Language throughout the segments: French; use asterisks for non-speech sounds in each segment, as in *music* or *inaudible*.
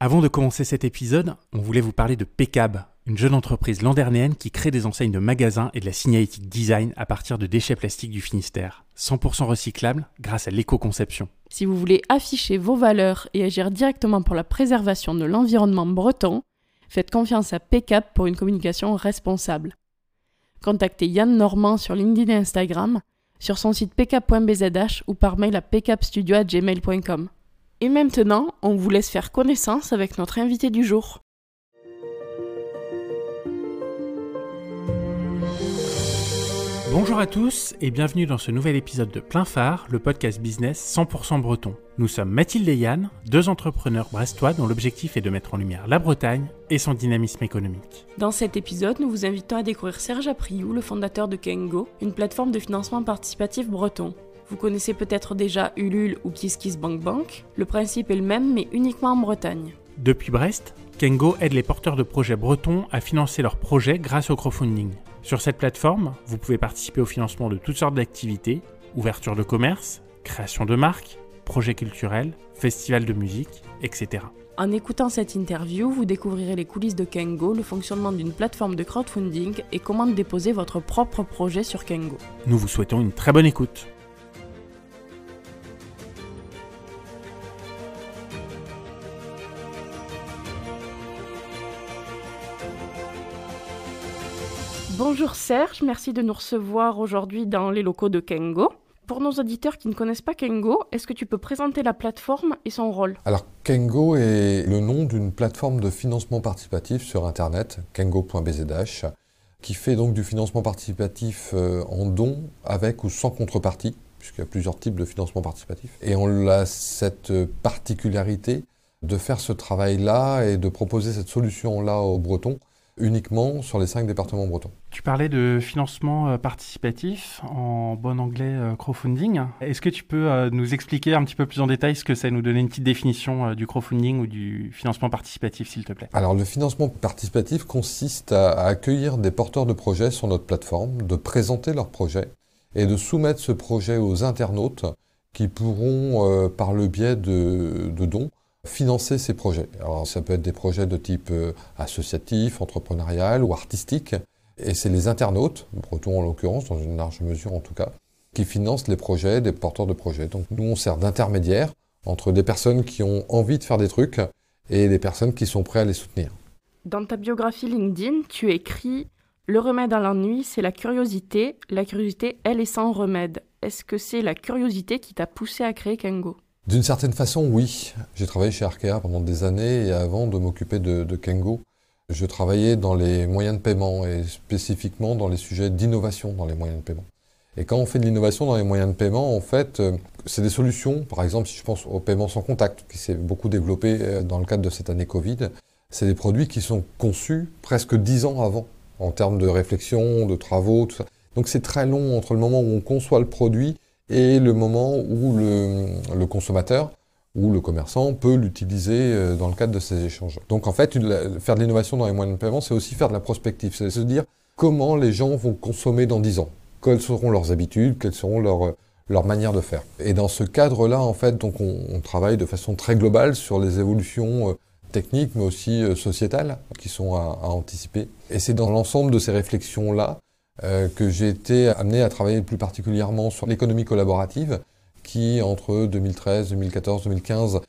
Avant de commencer cet épisode, on voulait vous parler de Pecab, une jeune entreprise landernéenne qui crée des enseignes de magasins et de la signalétique design à partir de déchets plastiques du Finistère, 100% recyclables grâce à l'éco-conception. Si vous voulez afficher vos valeurs et agir directement pour la préservation de l'environnement breton, faites confiance à Pecab pour une communication responsable. Contactez Yann Normand sur LinkedIn et Instagram, sur son site pcap.bzh ou par mail à pcapstudio.gmail.com. Et maintenant, on vous laisse faire connaissance avec notre invité du jour. Bonjour à tous et bienvenue dans ce nouvel épisode de Plein Phare, le podcast business 100% breton. Nous sommes Mathilde et Yann, deux entrepreneurs brestois dont l'objectif est de mettre en lumière la Bretagne et son dynamisme économique. Dans cet épisode, nous vous invitons à découvrir Serge Apriou, le fondateur de Kengo, une plateforme de financement participatif breton. Vous connaissez peut-être déjà Ulule ou KissKissBankBank. Le principe est le même, mais uniquement en Bretagne. Depuis Brest, Kengo aide les porteurs de projets bretons à financer leurs projets grâce au crowdfunding. Sur cette plateforme, vous pouvez participer au financement de toutes sortes d'activités, ouverture de commerce, création de marques, projets culturels, festivals de musique, etc. En écoutant cette interview, vous découvrirez les coulisses de Kengo, le fonctionnement d'une plateforme de crowdfunding et comment déposer votre propre projet sur Kengo. Nous vous souhaitons une très bonne écoute. Bonjour Serge, merci de nous recevoir aujourd'hui dans les locaux de Kengo. Pour nos auditeurs qui ne connaissent pas Kengo, est-ce que tu peux présenter la plateforme et son rôle? Alors Kengo est le nom d'une plateforme de financement participatif sur Internet, kengo.bzh, qui fait donc du financement participatif euh, en don avec ou sans contrepartie, puisqu'il y a plusieurs types de financement participatif. Et on a cette particularité de faire ce travail-là et de proposer cette solution-là aux Bretons uniquement sur les cinq départements bretons. Tu parlais de financement euh, participatif, en bon anglais euh, crowdfunding. Est-ce que tu peux euh, nous expliquer un petit peu plus en détail ce que c'est, nous donner une petite définition du crowdfunding ou du financement participatif, s'il te plaît? Alors le financement participatif consiste à, accueillir des porteurs de projets sur notre plateforme, de présenter leur projet et de soumettre ce projet aux internautes qui pourront, par le biais de dons, financer ces projets. Alors ça peut être des projets de type euh, associatif, entrepreneurial ou artistique. Et c'est les internautes, bretons en l'occurrence, dans une large mesure en tout cas, qui financent les projets des porteurs de projets. Donc nous, on sert d'intermédiaire entre des personnes qui ont envie de faire des trucs et des personnes qui sont prêtes à les soutenir. Dans ta biographie LinkedIn, tu écris Le remède à l'ennui, c'est la curiosité. La curiosité, elle est sans remède. Est-ce que c'est la curiosité qui t'a poussé à créer Kengo? D'une certaine façon, oui. J'ai travaillé chez Arkea pendant des années et avant de m'occuper de, Kengo, je travaillais dans les moyens de paiement et spécifiquement dans les sujets d'innovation dans les moyens de paiement. Et quand on fait de l'innovation dans les moyens de paiement, en fait, euh, c'est des solutions. Par exemple, si je pense au paiement sans contact, qui s'est beaucoup développé euh, dans le cadre de cette année Covid, c'est des produits qui sont conçus presque dix ans avant, en termes de réflexion, de travaux, tout ça. Donc c'est très long entre le moment où on conçoit le produit et le moment où le, consommateur ou le commerçant peut l'utiliser euh, dans le cadre de ces échanges. Donc en fait, faire de l'innovation dans les moyens de paiement, c'est aussi faire de la prospective, c'est se dire comment les gens vont consommer dans 10 ans, quelles seront leurs habitudes, quelles seront leurs leur manières de faire. Et dans ce cadre-là, en fait, donc on, travaille de façon très globale sur les évolutions euh, techniques, mais aussi euh, sociétales, qui sont à anticiper. Et c'est dans l'ensemble de ces réflexions-là euh, que j'ai été amené à travailler plus particulièrement sur l'économie collaborative, qui entre 2013, 2014, 2015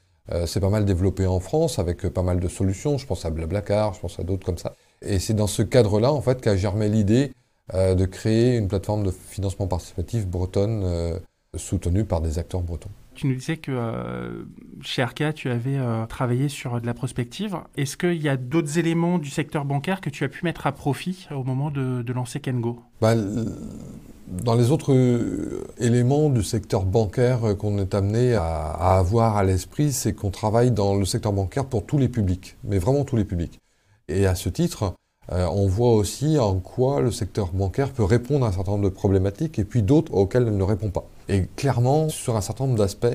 s'est pas mal développée en France avec pas mal de solutions. Je pense à Blablacar, je pense à d'autres comme ça. Et c'est dans ce cadre-là, en fait, qu'a germé l'idée euh, de créer une plateforme de financement participatif bretonne euh, soutenue par des acteurs bretons. Tu nous disais que euh, chez Arca, tu avais euh, travaillé sur de la prospective. Est-ce qu'il y a d'autres éléments du secteur bancaire que tu as pu mettre à profit au moment de, lancer Kengo? Bah, Dans les autres euh, éléments du secteur bancaire qu'on est amené à, à avoir à l'esprit, c'est qu'on travaille dans le secteur bancaire pour tous les publics, mais vraiment tous les publics. Et à ce titre, on voit aussi en quoi le secteur bancaire peut répondre à un certain nombre de problématiques et puis d'autres auxquelles il ne répond pas. Et clairement, sur un certain nombre d'aspects,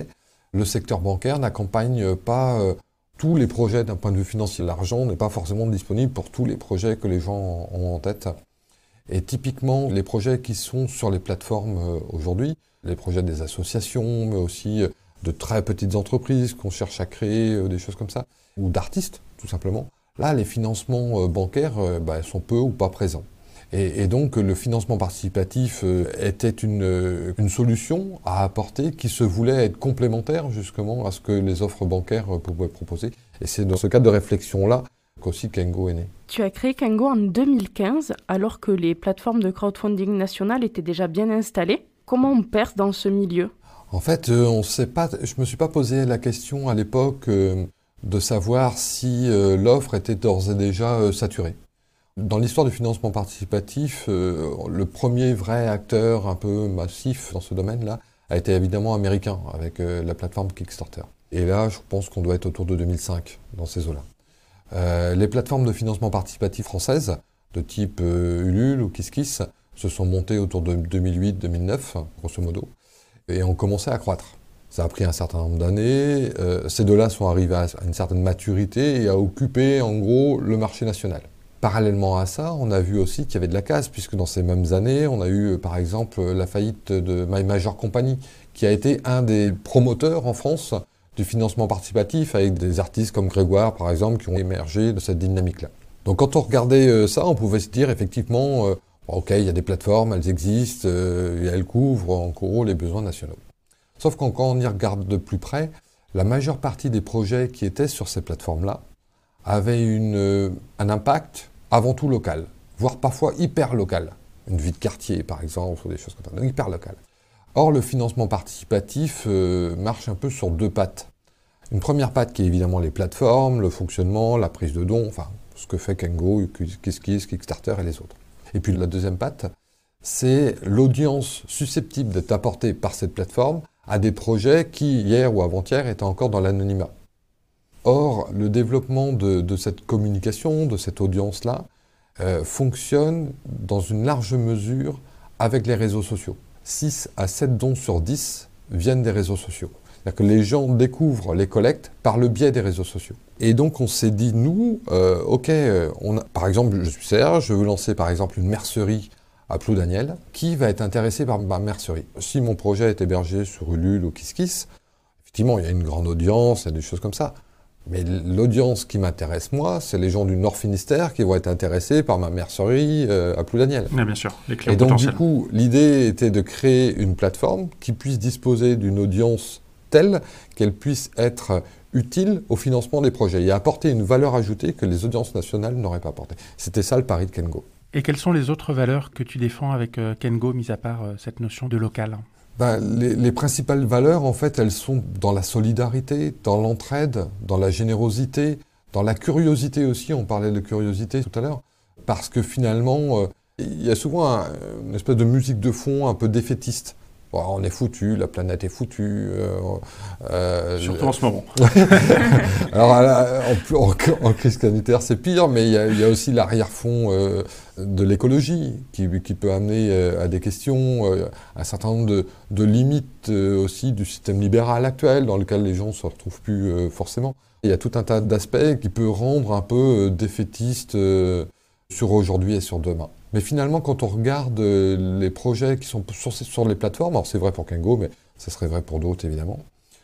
le secteur bancaire n'accompagne pas euh, tous les projets d'un point de vue financier. L'argent n'est pas forcément disponible pour tous les projets que les gens ont en tête. Et typiquement, les projets qui sont sur les plateformes euh, aujourd'hui, les projets des associations, mais aussi euh, de très petites entreprises qu'on cherche à créer, des choses comme ça, ou d'artistes, tout simplement. Là, les financements bancaires bah, sont peu ou pas présents. Et, donc le financement participatif euh, était euh, une, solution à apporter qui se voulait être complémentaire justement à ce que les offres bancaires euh, pouvaient proposer. Et c'est dans ce cadre de réflexion-là qu'aussi Kengo est né. Tu as créé Kengo en 2015 alors que les plateformes de crowdfunding nationales étaient déjà bien installées. Comment on perce dans ce milieu? En fait, on sait pas, je ne me suis pas posé la question à l'époque de savoir si l'offre était d'ores et déjà saturée. Dans l'histoire du financement participatif, euh, le premier vrai acteur un peu massif dans ce domaine-là a été évidemment américain avec euh, la plateforme Kickstarter. Et là, je pense qu'on doit être autour de 2005 dans ces eaux-là. Euh, les plateformes de financement participatif françaises, de type Ulule ou KissKiss, se sont montées autour de 2008-2009, grosso modo, et ont commencé à croître. Ça a pris un certain nombre d'années. ces deux-là sont arrivés à une certaine maturité et à occuper en gros le marché national. Parallèlement à ça, on a vu aussi qu'il y avait de la casse, puisque dans ces mêmes années, on a eu par exemple la faillite de My Major Company, qui a été un des promoteurs en France du financement participatif, avec des artistes comme Grégoire par exemple, qui ont émergé de cette dynamique-là. Donc quand on regardait euh, ça, on pouvait se dire effectivement, euh, ok, il y a des plateformes, elles existent, euh, elles couvrent en gros les besoins nationaux. Sauf qu'en quand on y regarde de plus près, la majeure partie des projets qui étaient sur ces plateformes-là avaient une, un impact avant tout local, voire parfois hyper local. Une vie de quartier, par exemple, ou des choses comme ça, hyper local. Or, le financement participatif euh, marche un peu sur deux pattes. Une première patte qui est évidemment les plateformes, le fonctionnement, la prise de dons, enfin, ce que fait Kengo, KissKiss, Kickstarter et les autres. Et puis la deuxième patte, c'est l'audience susceptible d'être apportée par cette plateforme à des projets qui, hier ou avant-hier, étaient encore dans l'anonymat. Or, le développement de, cette communication, de cette audience-là, euh, fonctionne dans une large mesure avec les réseaux sociaux. 6 à 7 dons sur 10 viennent des réseaux sociaux. C'est-à-dire que les gens découvrent les collectes par le biais des réseaux sociaux. Et donc on s'est dit, nous, euh, ok, euh, par exemple, je suis Serge, je veux lancer par exemple une mercerie à Plou-Daniel. Qui va être intéressé par ma mercerie? Si mon projet est hébergé sur Ulule ou KissKiss, effectivement, il y a une grande audience, il y a des choses comme ça. Mais l'audience qui m'intéresse, moi, c'est les gens du Nord Finistère qui vont être intéressés par ma mercerie euh, à Ploudaniel. Oui, bien sûr, les clients Et donc, du coup, l'idée était de créer une plateforme qui puisse disposer d'une audience telle qu'elle puisse être utile au financement des projets et apporter une valeur ajoutée que les audiences nationales n'auraient pas apportée. C'était ça le pari de Kengo. Et quelles sont les autres valeurs que tu défends avec euh, Kengo, mis à part euh, cette notion de local? Ben, les, principales valeurs, en fait, elles sont dans la solidarité, dans l'entraide, dans la générosité, dans la curiosité aussi. On parlait de curiosité tout à l'heure. Parce que finalement, euh, il y a souvent une espèce de musique de fond un peu défaitiste on est foutu, la planète est foutue. Euh, euh, Surtout en ce moment. *laughs* Alors, en, crise sanitaire, c'est pire, mais il y, a, aussi l'arrière-fond euh, de l'écologie qui, peut amener à des questions, un certain nombre de, limites aussi du système libéral actuel dans lequel les gens ne se retrouvent plus forcément. Il y a tout un tas d'aspects qui peut rendre un peu défaitiste sur aujourd'hui et sur demain. Mais finalement, quand on regarde euh, les projets qui sont sur, les plateformes, alors c'est vrai pour Kengo, mais ça serait vrai pour d'autres évidemment,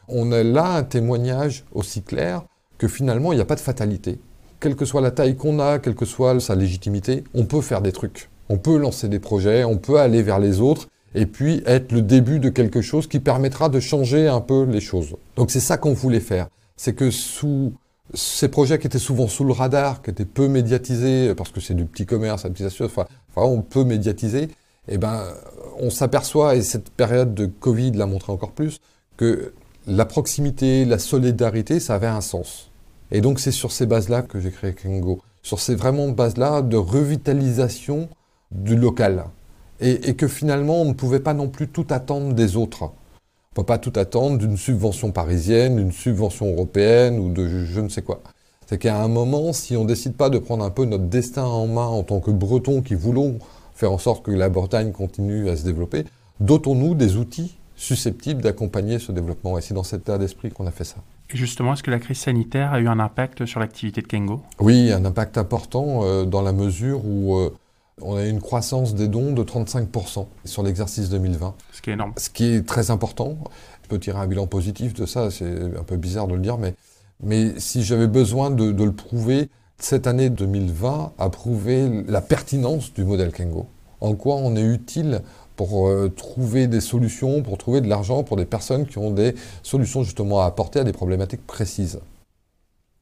on a là un témoignage aussi clair que finalement, il n'y a pas de fatalité. Quelle que soit la taille qu'on a, quelle que soit sa légitimité, on peut faire des trucs. On peut lancer des projets, on peut aller vers les autres, et puis être le début de quelque chose qui permettra de changer un peu les choses. Donc c'est ça qu'on voulait faire. C'est que sous ces projets qui étaient souvent sous le radar, qui étaient peu médiatisés, parce que c'est du petit commerce, enfin, on peut médiatiser, eh ben, on s'aperçoit, et cette période de Covid l'a montré encore plus, que la proximité, la solidarité, ça avait un sens. Et donc c'est sur ces bases-là que j'ai créé Kengo, sur ces vraiment bases-là de revitalisation du local. Et, et que finalement, on ne pouvait pas non plus tout attendre des autres. On ne peut pas tout attendre d'une subvention parisienne, d'une subvention européenne ou de je ne sais quoi. C'est qu'à un moment, si on ne décide pas de prendre un peu notre destin en main en tant que Bretons qui voulons faire en sorte que la Bretagne continue à se développer, dotons-nous des outils susceptibles d'accompagner ce développement. Et c'est dans cet état d'esprit qu'on a fait ça. Et justement, est-ce que la crise sanitaire a eu un impact sur l'activité de Kengo? Oui, un impact important euh, dans la mesure où euh, on a eu une croissance des dons de 35% sur l'exercice 2020. Ce qui est énorme. Ce qui est très important, peux tirer un bilan positif de ça, c'est un peu bizarre de le dire, mais, mais si j'avais besoin de, le prouver, cette année 2020 a prouvé la pertinence du modèle Kengo. En quoi on est utile pour euh, trouver des solutions, pour trouver de l'argent pour des personnes qui ont des solutions justement à apporter à des problématiques précises?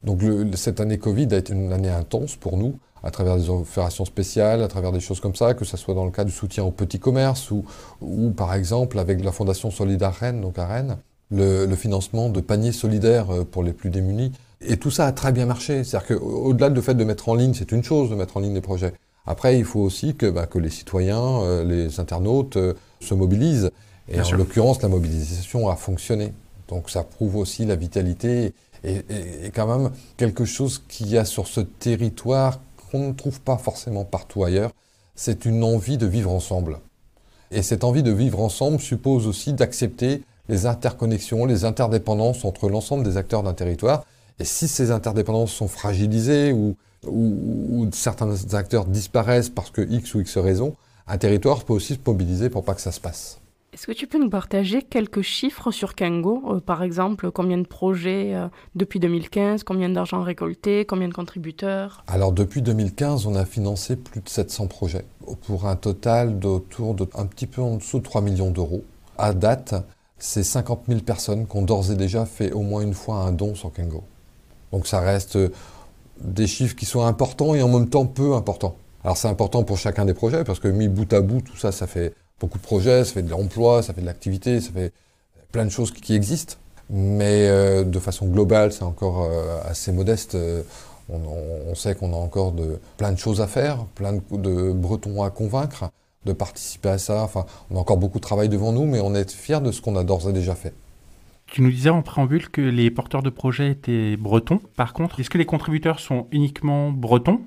Donc cette année Covid a été une année intense pour nous, à travers des opérations spéciales, à travers des choses comme ça, que ce soit dans le cas du soutien au petit commerce ou, ou par exemple avec la Fondation Solidaire Rennes, donc à Rennes, le, le, financement de paniers solidaires euh, pour les plus démunis. Et tout ça a très bien marché. C'est-à-dire qu'au-delà du fait de mettre en ligne, c'est une chose de mettre en ligne des projets. Après, il faut aussi que, bah, que les citoyens, euh, les internautes euh, se mobilisent. Et en l'occurrence, la mobilisation a fonctionné. Donc ça prouve aussi la vitalité et, quand même quelque chose qu'il y a sur ce territoire qu'on ne trouve pas forcément partout ailleurs, c'est une envie de vivre ensemble. Et cette envie de vivre ensemble suppose aussi d'accepter les interconnexions, les interdépendances entre l'ensemble des acteurs d'un territoire. Et si ces interdépendances sont fragilisées ou, certains acteurs disparaissent parce que X ou X raison, un territoire peut aussi se mobiliser pour pas que ça se passe. Est-ce que tu peux nous partager quelques chiffres sur Kango euh, Par exemple, combien de projets euh, depuis 2015, combien d'argent récolté, combien de contributeurs? Alors depuis 2015, on a financé plus de 700 projets pour un total d'autour de un petit peu en dessous de 3 millions d'euros. À date, c'est 50 000 personnes qui ont d'ores et déjà fait au moins une fois un don sur Kango. Donc ça reste euh, des chiffres qui sont importants et en même temps peu importants. Alors c'est important pour chacun des projets parce que mis bout à bout, tout ça, ça fait beaucoup de projets, ça fait de l'emploi, ça fait de l'activité, ça fait plein de choses qui existent. Mais euh, de façon globale, c'est encore euh, assez modeste. Euh, on, sait qu'on a encore de, plein de choses à faire, plein de, Bretons à convaincre de participer à ça. Enfin, on a encore beaucoup de travail devant nous, mais on est fiers de ce qu'on a d'ores et déjà fait. Tu nous disais en préambule que les porteurs de projets étaient bretons. Par contre, est-ce que les contributeurs sont uniquement bretons?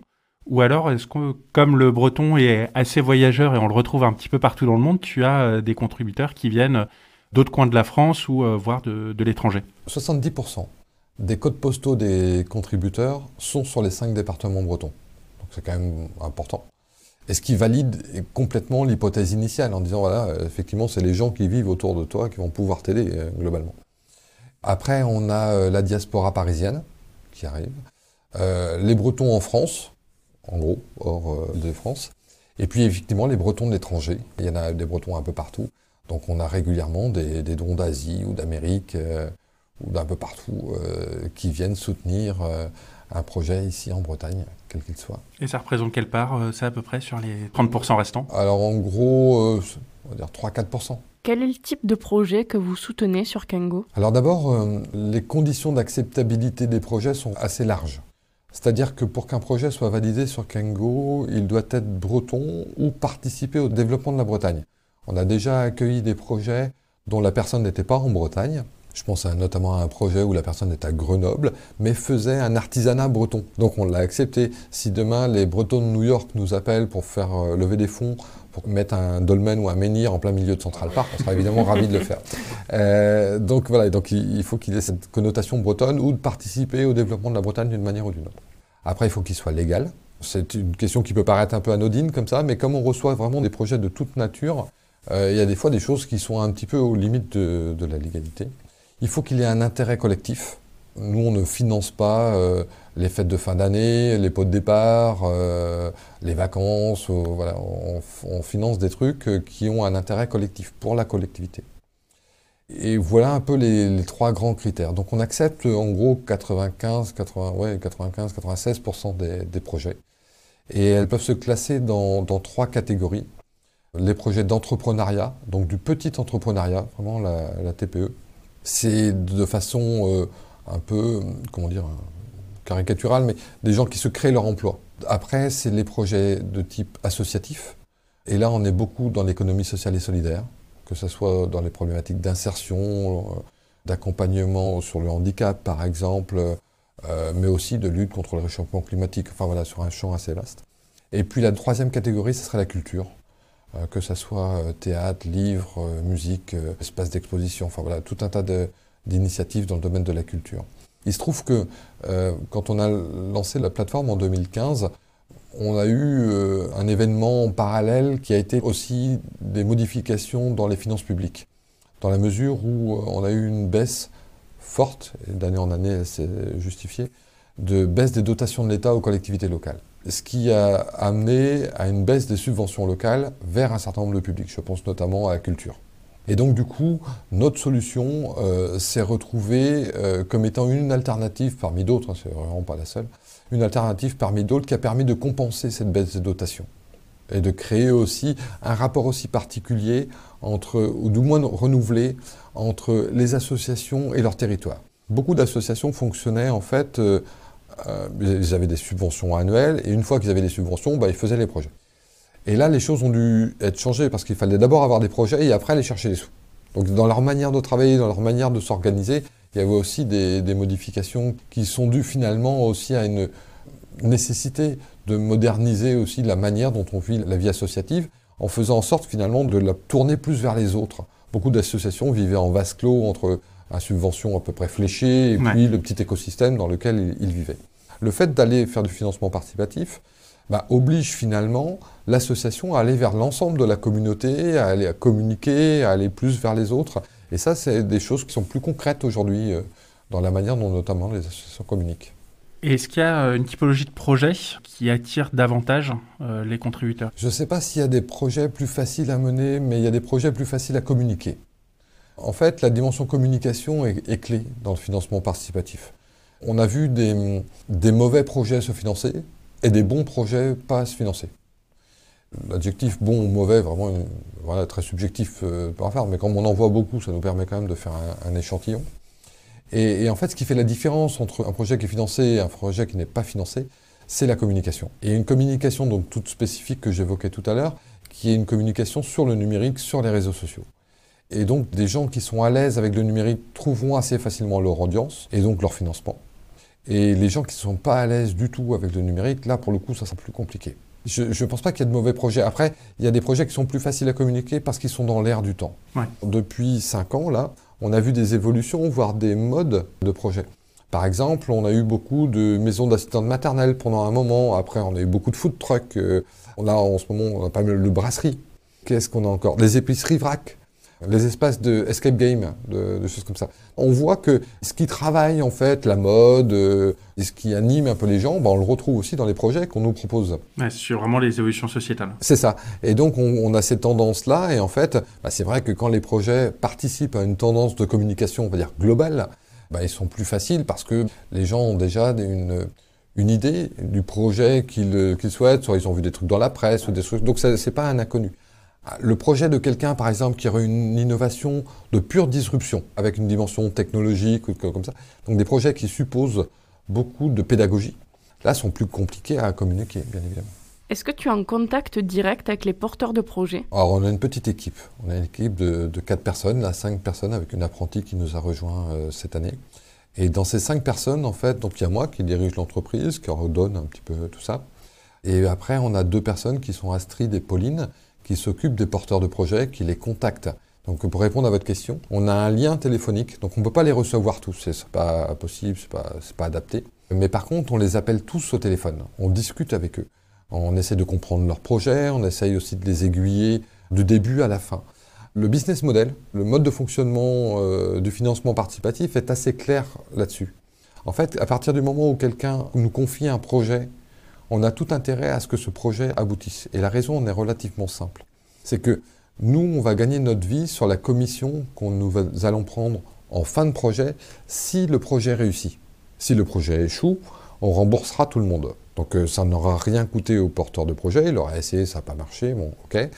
Ou alors, est-ce que, comme le breton est assez voyageur et on le retrouve un petit peu partout dans le monde, tu as euh, des contributeurs qui viennent d'autres coins de la France ou euh, voire de, l'étranger? 70% des codes postaux des contributeurs sont sur les cinq départements bretons. Donc c'est quand même important. Et ce qui valide complètement l'hypothèse initiale en disant, voilà, effectivement, c'est les gens qui vivent autour de toi qui vont pouvoir t'aider euh, globalement. Après, on a la diaspora parisienne qui arrive. les Bretons en France, en gros, hors euh, de France. Et puis effectivement, les Bretons de l'étranger. Il y en a des Bretons un peu partout. Donc on a régulièrement des, dons d'Asie ou d'Amérique euh, ou d'un peu partout euh, qui viennent soutenir un projet ici en Bretagne, quel qu'il soit. Et ça représente quelle part, ça à peu près, sur les 30% restants? Alors en gros, on va dire 3-4%. Quel est le type de projet que vous soutenez sur Kango Alors d'abord, les conditions d'acceptabilité des projets sont assez larges. C'est-à-dire que pour qu'un projet soit validé sur Kengo, il doit être breton ou participer au développement de la Bretagne. On a déjà accueilli des projets dont la personne n'était pas en Bretagne. Je pense notamment à un projet où la personne est à Grenoble, mais faisait un artisanat breton. Donc on l'a accepté. Si demain les Bretons de New York nous appellent pour faire euh, lever des fonds pour mettre un dolmen ou un menhir en plein milieu de Central Park, on sera évidemment ravis de le faire. Euh, donc voilà, donc il faut qu'il ait cette connotation bretonne ou de participer au développement de la Bretagne d'une manière ou d'une autre. Après, il faut qu'il soit légal. C'est une question qui peut paraître un peu anodine comme ça, mais comme on reçoit vraiment des projets de toute nature, euh, il y a des fois des choses qui sont un petit peu aux limites de, la légalité. Il faut qu'il y ait un intérêt collectif. Nous, on ne finance pas euh, les fêtes de fin d'année, les pots de départ, euh, les vacances. voilà, on, finance des trucs qui ont un intérêt collectif pour la collectivité. Et voilà un peu les, trois grands critères. Donc on accepte en gros 95, 80, ouais, 95, 96% des, projets. Et elles peuvent se classer dans, trois catégories. Les projets d'entrepreneuriat, donc du petit entrepreneuriat, vraiment la, TPE. C'est de façon euh, un peu, comment dire, caricaturale, mais des gens qui se créent leur emploi. Après, c'est les projets de type associatif. Et là, on est beaucoup dans l'économie sociale et solidaire que ce soit dans les problématiques d'insertion, euh, d'accompagnement sur le handicap par exemple, euh, mais aussi de lutte contre le réchauffement climatique, enfin voilà, sur un champ assez vaste. Et puis la troisième catégorie, ce serait la culture, euh, que ce soit théâtre, livre, musique, espace d'exposition, enfin voilà, tout un tas d'initiatives dans le domaine de la culture. Il se trouve que quand on a lancé la plateforme en 2015, on a eu euh, un événement parallèle qui a été aussi des modifications dans les finances publiques. dans la mesure où euh, on a eu une baisse forte, d'année en année c'est justifié, de baisse des dotations de l'État aux collectivités locales. Ce qui a amené à une baisse des subventions locales vers un certain nombre de publics. Je pense notamment à la culture. Et donc du coup, notre solution euh, s'est retrouvée euh, comme étant une alternative parmi d'autres, hein, c'est vraiment pas la seule, une alternative parmi d'autres qui a permis de compenser cette baisse des dotations et de créer aussi un rapport aussi particulier entre, ou du moins renouvelé, entre les associations et leur territoire. Beaucoup d'associations fonctionnaient en fait, euh, ils avaient des subventions annuelles et une fois qu'ils avaient des subventions, bah, ils faisaient les projets. Et là, les choses ont dû être changées parce qu'il fallait d'abord avoir des projets et après aller chercher les sous. Donc dans leur manière de travailler, dans leur manière de s'organiser, il y avait aussi des, modifications qui sont dues finalement aussi à une nécessité de moderniser aussi la manière dont on vit la vie associative en faisant en sorte finalement de la tourner plus vers les autres. Beaucoup d'associations vivaient en vase clos entre une subvention à peu près fléchée et puis le petit écosystème dans lequel ils vivaient. Le fait d'aller faire du financement participatif, bah, oblige finalement l'association à aller vers l'ensemble de la communauté, à aller à communiquer, à aller plus vers les autres. Et ça, c'est des choses qui sont plus concrètes aujourd'hui euh, dans la manière dont notamment les associations communiquent. Est-ce qu'il y a euh, une typologie de projet qui attire davantage euh, les contributeurs? Je ne sais pas s'il y a des projets plus faciles à mener, mais il y a des projets plus faciles à communiquer. En fait, la dimension communication est, clé dans le financement participatif. On a vu des, des mauvais projets se financer, et des bons projets pas se financer. L'adjectif bon ou mauvais, vraiment voilà, très subjectif euh, par mais quand on en voit beaucoup, ça nous permet quand même de faire un, échantillon. Et, en fait, ce qui fait la différence entre un projet qui est financé et un projet qui n'est pas financé, c'est la communication. Et une communication donc toute spécifique que j'évoquais tout à l'heure, qui est une communication sur le numérique, sur les réseaux sociaux. Et donc des gens qui sont à l'aise avec le numérique trouveront assez facilement leur audience et donc leur financement. Et les gens qui ne sont pas à l'aise du tout avec le numérique, là, pour le coup, ça sera plus compliqué. Je ne pense pas qu'il y ait de mauvais projets. Après, il y a des projets qui sont plus faciles à communiquer parce qu'ils sont dans l'air du temps. Depuis 5 ans, là, on a vu des évolutions, voire des modes de projets. Par exemple, on a eu beaucoup de maisons d'assistantes maternelles pendant un moment. Après, on a eu beaucoup de food trucks. Euh, là, en ce moment, on a pas mal de brasseries. Qu'est-ce qu'on a encore? Les épiceries vrac les espaces de escape game, de, choses comme ça. On voit que ce qui travaille en fait, la mode, euh, et ce qui anime un peu les gens, bah, on le retrouve aussi dans les projets qu'on nous propose. Ouais, sur vraiment les évolutions sociétales. C'est ça. Et donc on, a ces tendances-là, et en fait, bah, c'est vrai que quand les projets participent à une tendance de communication, on va dire globale, bah, ils sont plus faciles parce que les gens ont déjà une, une idée du projet qu'ils souhaitent, soit ils ont vu des trucs dans la presse, ou des trucs. Donc c'est pas un inconnu. Le projet de quelqu'un, par exemple, qui aurait une innovation de pure disruption, avec une dimension technologique ou comme ça, donc des projets qui supposent beaucoup de pédagogie, là, sont plus compliqués à communiquer, bien évidemment. Est-ce que tu es en contact direct avec les porteurs de projets? Alors, on a une petite équipe. On a une équipe de, de 4 personnes, là, 5 personnes, avec une apprentie qui nous a rejoint euh, cette année. Et dans ces 5 personnes, en fait, donc il y a moi qui dirige l'entreprise, qui redonne un petit peu tout ça. Et après, on a deux personnes qui sont Astrid et Pauline, qui s'occupe des porteurs de projets, qui les contacte. Donc pour répondre à votre question, on a un lien téléphonique, donc on ne peut pas les recevoir tous, c'est pas possible, c'est pas, pas adapté. Mais par contre, on les appelle tous au téléphone, on discute avec eux. On essaie de comprendre leurs projets, on essaye aussi de les aiguiller du début à la fin. Le business model, le mode de fonctionnement euh, du financement participatif est assez clair là-dessus. En fait, à partir du moment où quelqu'un nous confie un projet on a tout intérêt à ce que ce projet aboutisse. Et la raison en est relativement simple. C'est que nous, on va gagner notre vie sur la commission qu'on nous allons prendre en fin de projet si le projet réussit. Si le projet échoue, on remboursera tout le monde. Donc euh, ça n'aura rien coûté au porteur de projet, il aura essayé, ça n'a pas marché, bon, ok.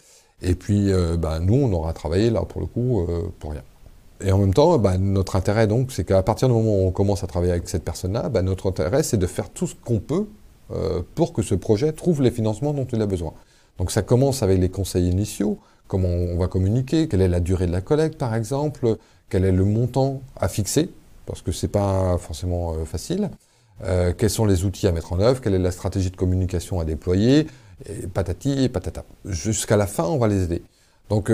Et puis, euh, bah, nous, on aura travaillé là, pour le coup, euh, pour rien. Et en même temps, bah, notre intérêt, donc, c'est qu'à partir du moment où on commence à travailler avec cette personne-là, bah, notre intérêt, c'est de faire tout ce qu'on peut pour que ce projet trouve les financements dont il a besoin. Donc ça commence avec les conseils initiaux, comment on va communiquer, quelle est la durée de la collecte par exemple, quel est le montant à fixer, parce que ce n'est pas forcément euh, facile, euh, quels sont les outils à mettre en œuvre, quelle est la stratégie de communication à déployer, et patati et patata. Jusqu'à la fin, on va les aider. Donc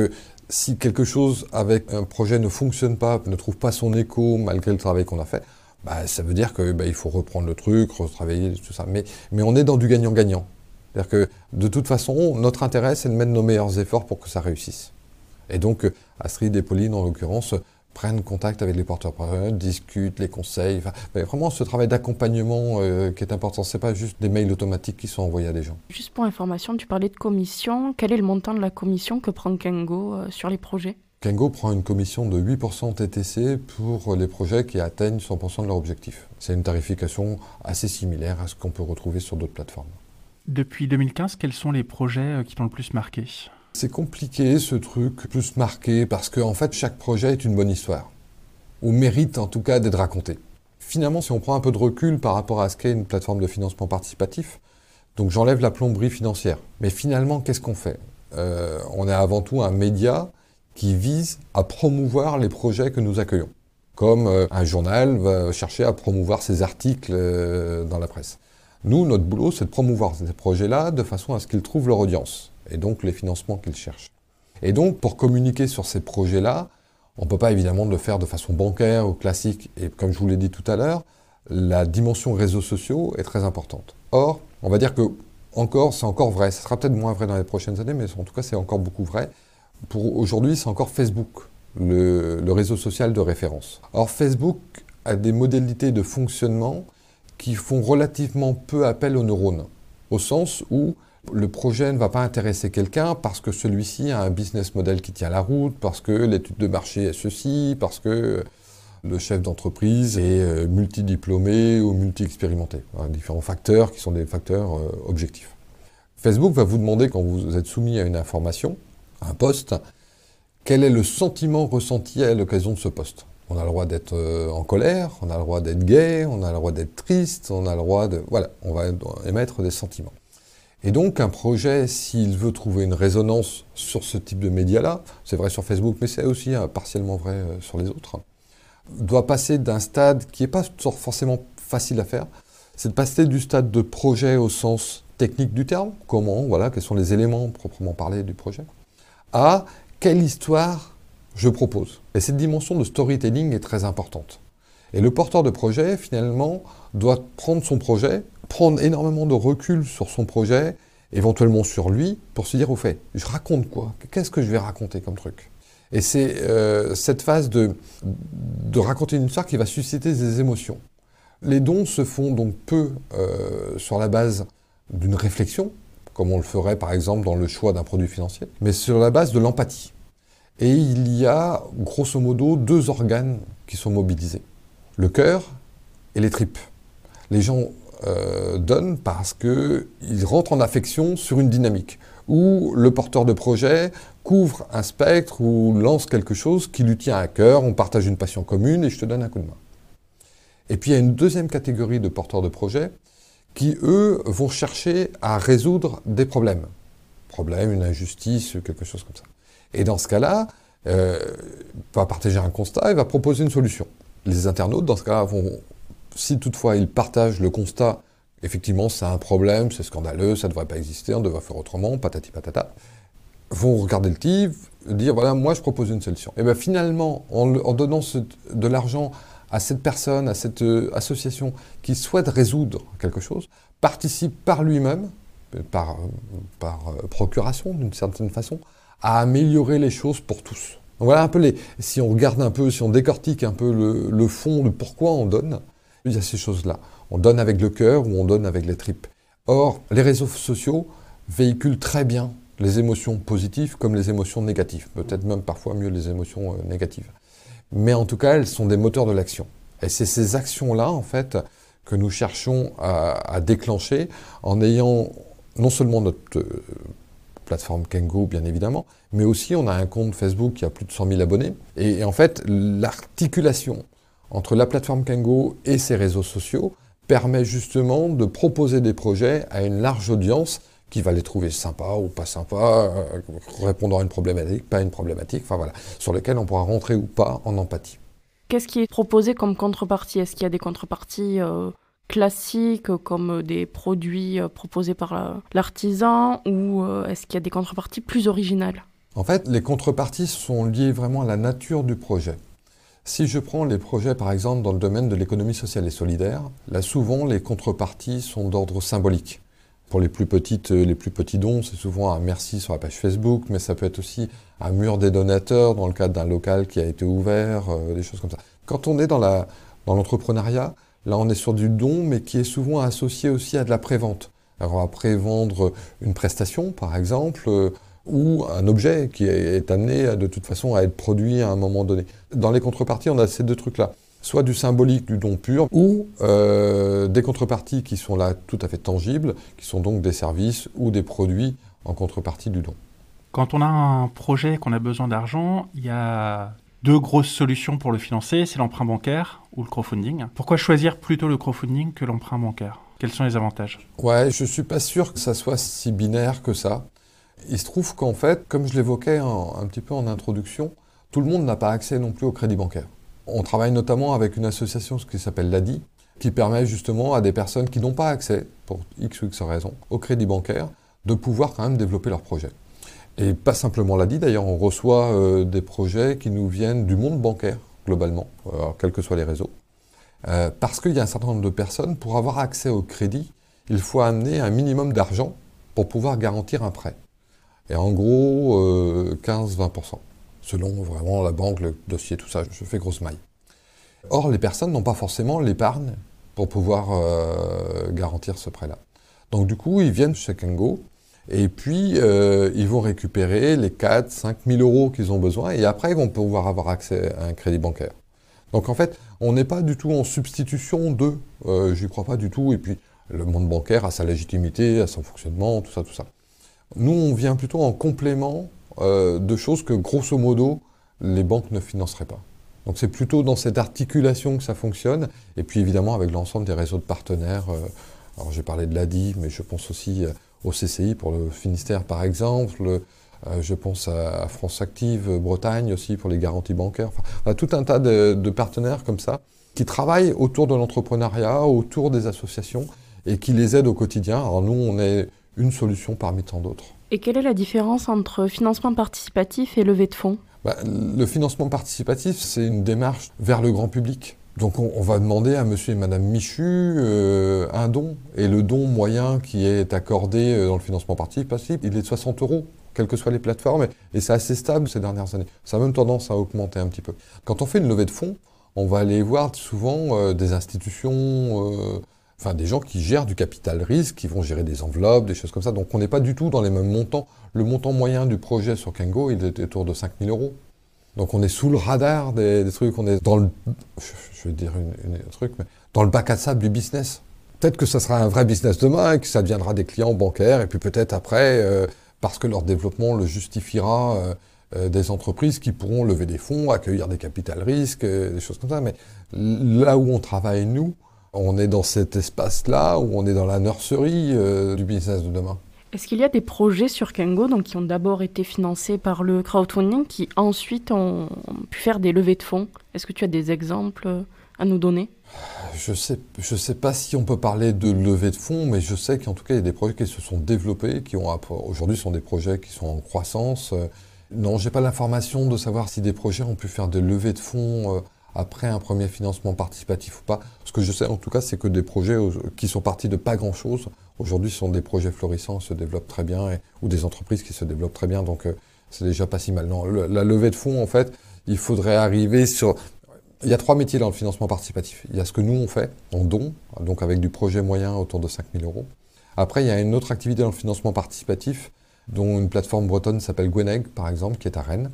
si quelque chose avec un projet ne fonctionne pas, ne trouve pas son écho malgré le travail qu'on a fait, bah, ça veut dire qu'il bah, faut reprendre le truc, retravailler, tout ça. Mais, mais on est dans du gagnant-gagnant. C'est-à-dire que de toute façon, notre intérêt, c'est de mettre nos meilleurs efforts pour que ça réussisse. Et donc, euh, Astrid et Pauline, en l'occurrence, prennent contact avec les porteurs projets, discutent, les conseils. Enfin, vraiment, ce travail d'accompagnement euh, qui est important. Ce n'est pas juste des mails automatiques qui sont envoyés à des gens. Juste pour information, tu parlais de commission. Quel est le montant de la commission que prend Kengo euh, sur les projets? Kengo prend une commission de 8% TTC pour les projets qui atteignent 100% de leur objectif. C'est une tarification assez similaire à ce qu'on peut retrouver sur d'autres plateformes. Depuis 2015, quels sont les projets euh, qui t'ont le plus marqué? C'est compliqué ce truc, plus marqué, parce qu'en en fait, chaque projet est une bonne histoire, ou mérite en tout cas d'être raconté. Finalement, si on prend un peu de recul par rapport à ce qu'est une plateforme de financement participatif, donc j'enlève la plomberie financière. Mais finalement, qu'est-ce qu'on fait? Euh, On est avant tout un média qui vise à promouvoir les projets que nous accueillons. Comme euh, un journal va chercher à promouvoir ses articles euh, dans la presse. Nous, notre boulot, c'est de promouvoir ces projets-là de façon à ce qu'ils trouvent leur audience, et donc les financements qu'ils cherchent. Et donc, pour communiquer sur ces projets-là, on ne peut pas évidemment le faire de façon bancaire ou classique. Et comme je vous l'ai dit tout à l'heure, la dimension réseaux sociaux est très importante. Or, on va dire que encore, c'est encore vrai. Ce sera peut-être moins vrai dans les prochaines années, mais en tout cas, c'est encore beaucoup vrai pour aujourd'hui, c'est encore Facebook, le, réseau social de référence. Or, Facebook a des modalités de fonctionnement qui font relativement peu appel aux neurones, au sens où le projet ne va pas intéresser quelqu'un parce que celui-ci a un business model qui tient la route, parce que l'étude de marché est ceci, parce que le chef d'entreprise est euh, multidiplômé ou multi-expérimenté. Différents facteurs qui sont des facteurs euh, objectifs. Facebook va vous demander, quand vous êtes soumis à une information, un poste, quel est le sentiment ressenti à l'occasion de ce poste? On a le droit d'être euh, en colère, on a le droit d'être gay, on a le droit d'être triste, on a le droit de... Voilà, on va émettre des sentiments. Et donc un projet, s'il veut trouver une résonance sur ce type de média-là, c'est vrai sur Facebook, mais c'est aussi euh, partiellement vrai euh, sur les autres, doit passer d'un stade qui n'est pas forcément facile à faire, c'est de passer du stade de projet au sens technique du terme, comment, voilà, quels sont les éléments proprement parlés du projet, à quelle histoire je propose. Et cette dimension de storytelling est très importante. Et le porteur de projet, finalement, doit prendre son projet, prendre énormément de recul sur son projet, éventuellement sur lui, pour se dire, au fait, je raconte quoi? Qu'est-ce que je vais raconter comme truc? Et c'est euh, cette phase de, raconter une histoire qui va susciter des émotions. Les dons se font donc peu euh, sur la base d'une réflexion, comme on le ferait par exemple dans le choix d'un produit financier, mais sur la base de l'empathie. Et il y a grosso modo deux organes qui sont mobilisés, le cœur et les tripes. Les gens euh, donnent parce qu'ils rentrent en affection sur une dynamique, où le porteur de projet couvre un spectre ou lance quelque chose qui lui tient à cœur, on partage une passion commune et je te donne un coup de main. Et puis il y a une deuxième catégorie de porteurs de projet qui, eux, vont chercher à résoudre des problèmes. Problème, une injustice, quelque chose comme ça. Et dans ce cas-là, euh, va partager un constat, il va proposer une solution. Les internautes, dans ce cas-là, vont, si toutefois ils partagent le constat, effectivement, c'est un problème, c'est scandaleux, ça ne devrait pas exister, on devrait faire autrement, patati patata, vont regarder le TIV, dire, voilà, moi je propose une solution. Et bien finalement, en, en donnant de l'argent à cette personne, à cette euh, association qui souhaite résoudre quelque chose, participe par lui-même, par, par euh, procuration d'une certaine façon, à améliorer les choses pour tous. voilà un peu les. Si on regarde un peu, si on décortique un peu le, le fond de pourquoi on donne, il y a ces choses-là. On donne avec le cœur ou on donne avec les tripes. Or, les réseaux sociaux véhiculent très bien les émotions positives comme les émotions négatives, peut-être même parfois mieux les émotions euh, négatives mais en tout cas, elles sont des moteurs de l'action. Et c'est ces actions-là, en fait, que nous cherchons à, déclencher en ayant non seulement notre euh, plateforme Kengo, bien évidemment, mais aussi on a un compte Facebook qui a plus de 100 000 abonnés. Et, en fait, l'articulation entre la plateforme Kengo et ses réseaux sociaux permet justement de proposer des projets à une large audience qui va les trouver sympas ou pas sympas, euh, répondant à une problématique, pas à une problématique, enfin voilà, sur lesquels on pourra rentrer ou pas en empathie. Qu'est-ce qui est proposé comme contrepartie? Est-ce qu'il y a des contreparties euh, classiques comme des produits euh, proposés par l'artisan ou est-ce qu'il y a des contreparties plus originales? En fait, les contreparties sont liées vraiment à la nature du projet. Si je prends les projets par exemple dans le domaine de l'économie sociale et solidaire, là souvent les contreparties sont d'ordre symbolique. Pour les plus petites, les plus petits dons, c'est souvent un merci sur la page Facebook, mais ça peut être aussi un mur des donateurs dans le cadre d'un local qui a été ouvert, des choses comme ça. Quand on est dans la dans l'entrepreneuriat, là on est sur du don, mais qui est souvent associé aussi à de la prévente. Alors on va prévendre une prestation, par exemple, ou un objet qui est amené de toute façon à être produit à un moment donné. Dans les contreparties, on a ces deux trucs-là. Soit du symbolique, du don pur, ou euh, des contreparties qui sont là tout à fait tangibles, qui sont donc des services ou des produits en contrepartie du don. Quand on a un projet, qu'on a besoin d'argent, il y a deux grosses solutions pour le financer, c'est l'emprunt bancaire ou le crowdfunding. Pourquoi choisir plutôt le crowdfunding que l'emprunt bancaire? Quels sont les avantages? Ouais, je suis pas sûr que ça soit si binaire que ça. Il se trouve qu'en fait, comme je l'évoquais un petit peu en introduction, tout le monde n'a pas accès non plus au crédit bancaire. On travaille notamment avec une association qui s'appelle l'ADI, qui permet justement à des personnes qui n'ont pas accès, pour X ou X raisons, au crédit bancaire, de pouvoir quand même développer leur projet. Et pas simplement l'ADI, d'ailleurs, on reçoit euh, des projets qui nous viennent du monde bancaire, globalement, euh, quels que soient les réseaux. Euh, parce qu'il y a un certain nombre de personnes, pour avoir accès au crédit, il faut amener un minimum d'argent pour pouvoir garantir un prêt et en gros 15-20%, euh, selon vraiment la banque, le dossier, tout ça, je fais grosse maille. Or, les personnes n'ont pas forcément l'épargne pour pouvoir euh, garantir ce prêt-là. Donc du coup, ils viennent chez Kengo, et puis euh, ils vont récupérer les 4, 5 000 euros qu'ils ont besoin, et après ils vont pouvoir avoir accès à un crédit bancaire. Donc en fait, on n'est pas du tout en substitution d'eux, euh, j'y crois pas du tout, et puis le monde bancaire a sa légitimité, a son fonctionnement, tout ça, tout ça. Nous, on vient plutôt en complément euh, de choses que, grosso modo, les banques ne financeraient pas. Donc c'est plutôt dans cette articulation que ça fonctionne, et puis évidemment avec l'ensemble des réseaux de partenaires. Euh, alors j'ai parlé de l'ADI, mais je pense aussi euh, au CCI pour le Finistère par exemple, je pense à France Active Bretagne aussi pour les garanties bancaires. Tout un tas de, de, partenaires comme ça qui travaillent autour de l'entrepreneuriat, autour des associations et qui les aident au quotidien. Alors nous, on est une solution parmi tant d'autres. Et quelle est la différence entre financement participatif et levée de fonds bah, Le financement participatif, c'est une démarche vers le grand public. Donc on, va demander à monsieur et madame Michu euh, un don. Et le don moyen qui est accordé euh, dans le financement participatif, il est de 60 euros, quelles que soient les plateformes. Et c'est assez stable ces dernières années. Ça a même tendance à augmenter un petit peu. Quand on fait une levée de fonds, on va aller voir souvent euh, des institutions enfin des gens qui gèrent du capital risque, qui vont gérer des enveloppes, des choses comme ça. Donc on n'est pas du tout dans les mêmes montants. Le montant moyen du projet sur Kengo, il est autour de 5000 euros. Donc on est sous le radar des, trucs, on est dans le, je vais dire un truc, mais dans le bac à sable du business. Peut-être que ça sera un vrai business demain et que ça deviendra des clients bancaires, et puis peut-être après, euh, parce que leur développement le justifiera, euh, euh, des entreprises qui pourront lever des fonds, accueillir des capital risques, des choses comme ça. Mais là où on travaille, nous, on est dans cet espace-là où on est dans la nurserie euh, du business de demain? Est-ce qu'il y a des projets sur Kengo donc, qui ont d'abord été financés par le crowdfunding, qui ensuite ont pu faire des levées de fonds? Est-ce que tu as des exemples à nous donner? Je ne sais, je sais pas si on peut parler de levée de fonds, mais je sais qu'en tout cas, il y a des projets qui se sont développés, qui ont aujourd'hui sont des projets qui sont en croissance. Non, j'ai pas l'information de savoir si des projets ont pu faire des levées de fonds euh, après un premier financement participatif ou pas. Ce que je sais en tout cas, c'est que des projets qui sont partis de pas grand-chose, aujourd'hui sont des projets florissants, se développent très bien, ou des entreprises qui se développent très bien, donc euh, c'est déjà pas si mal. Non, la levée de fonds, en fait, il faudrait arriver sur... Il y a trois métiers dans le financement participatif. Il y a ce que nous on fait en don, donc avec du projet moyen autour de 5000 euros. Après, il y a une autre activité dans le financement participatif, dont une plateforme bretonne s'appelle Gweneg, par exemple, qui est à Rennes,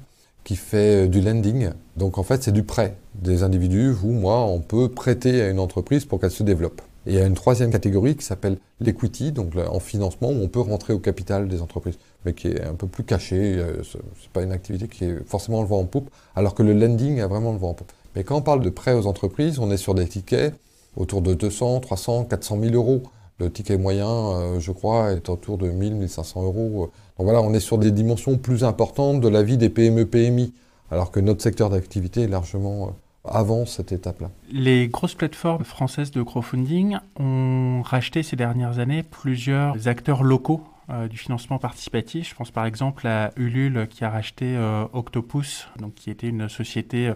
qui fait euh, du lending. Donc en fait, c'est du prêt des individus. Vous, moi, on peut prêter à une entreprise pour qu'elle se développe. Et il y a une troisième catégorie qui s'appelle l'equity, donc en financement, où on peut rentrer au capital des entreprises, mais qui est un peu plus caché. Euh, c'est pas une activité qui est forcément le vent en poupe, alors que le lending a vraiment le vent en poupe. Mais quand on parle de prêt aux entreprises, on est sur des tickets autour de 200, 300, 400 000 euros. Le ticket moyen, euh, je crois, est autour de 1000, 1500 euros. Donc voilà, on est sur des dimensions plus importantes de la vie des PME-PMI, alors que notre secteur d'activité est largement euh, avant cette étape-là. Les grosses plateformes françaises de crowdfunding ont racheté ces dernières années plusieurs acteurs locaux euh, du financement participatif. Je pense par exemple à Ulule qui a racheté Octopus, donc qui était une société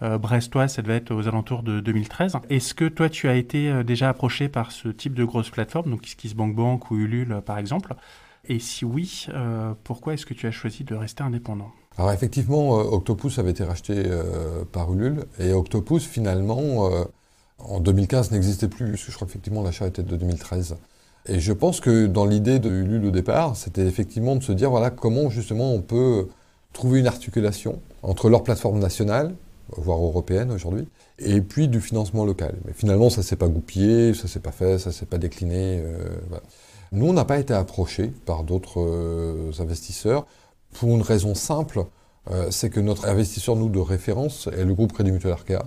brestoise, ça devait être aux alentours de 2013. Est-ce que toi, tu as été déjà approché par ce type de grosse plateforme, donc KissKissBankBank ou Ulule par exemple? Et si oui, pourquoi est-ce que tu as choisi de rester indépendant? Alors effectivement, Octopus avait été racheté par Ulule, et Octopus finalement, en 2015, n'existait plus, puisque je crois qu'effectivement l'achat était de 2013. Et je pense que dans l'idée de Ulule au départ, c'était effectivement de se dire voilà comment justement on peut trouver une articulation entre leur plateforme nationale, voire européenne aujourd'hui, et puis du financement local. Mais finalement, ça s'est pas goupillé, ça s'est pas fait, ça s'est pas décliné. Euh, Nous, on n'a pas été approchés par d'autres euh, investisseurs pour une raison simple, euh, c'est que notre investisseur, nous, de référence, est le groupe Crédit Mutuel Arkea.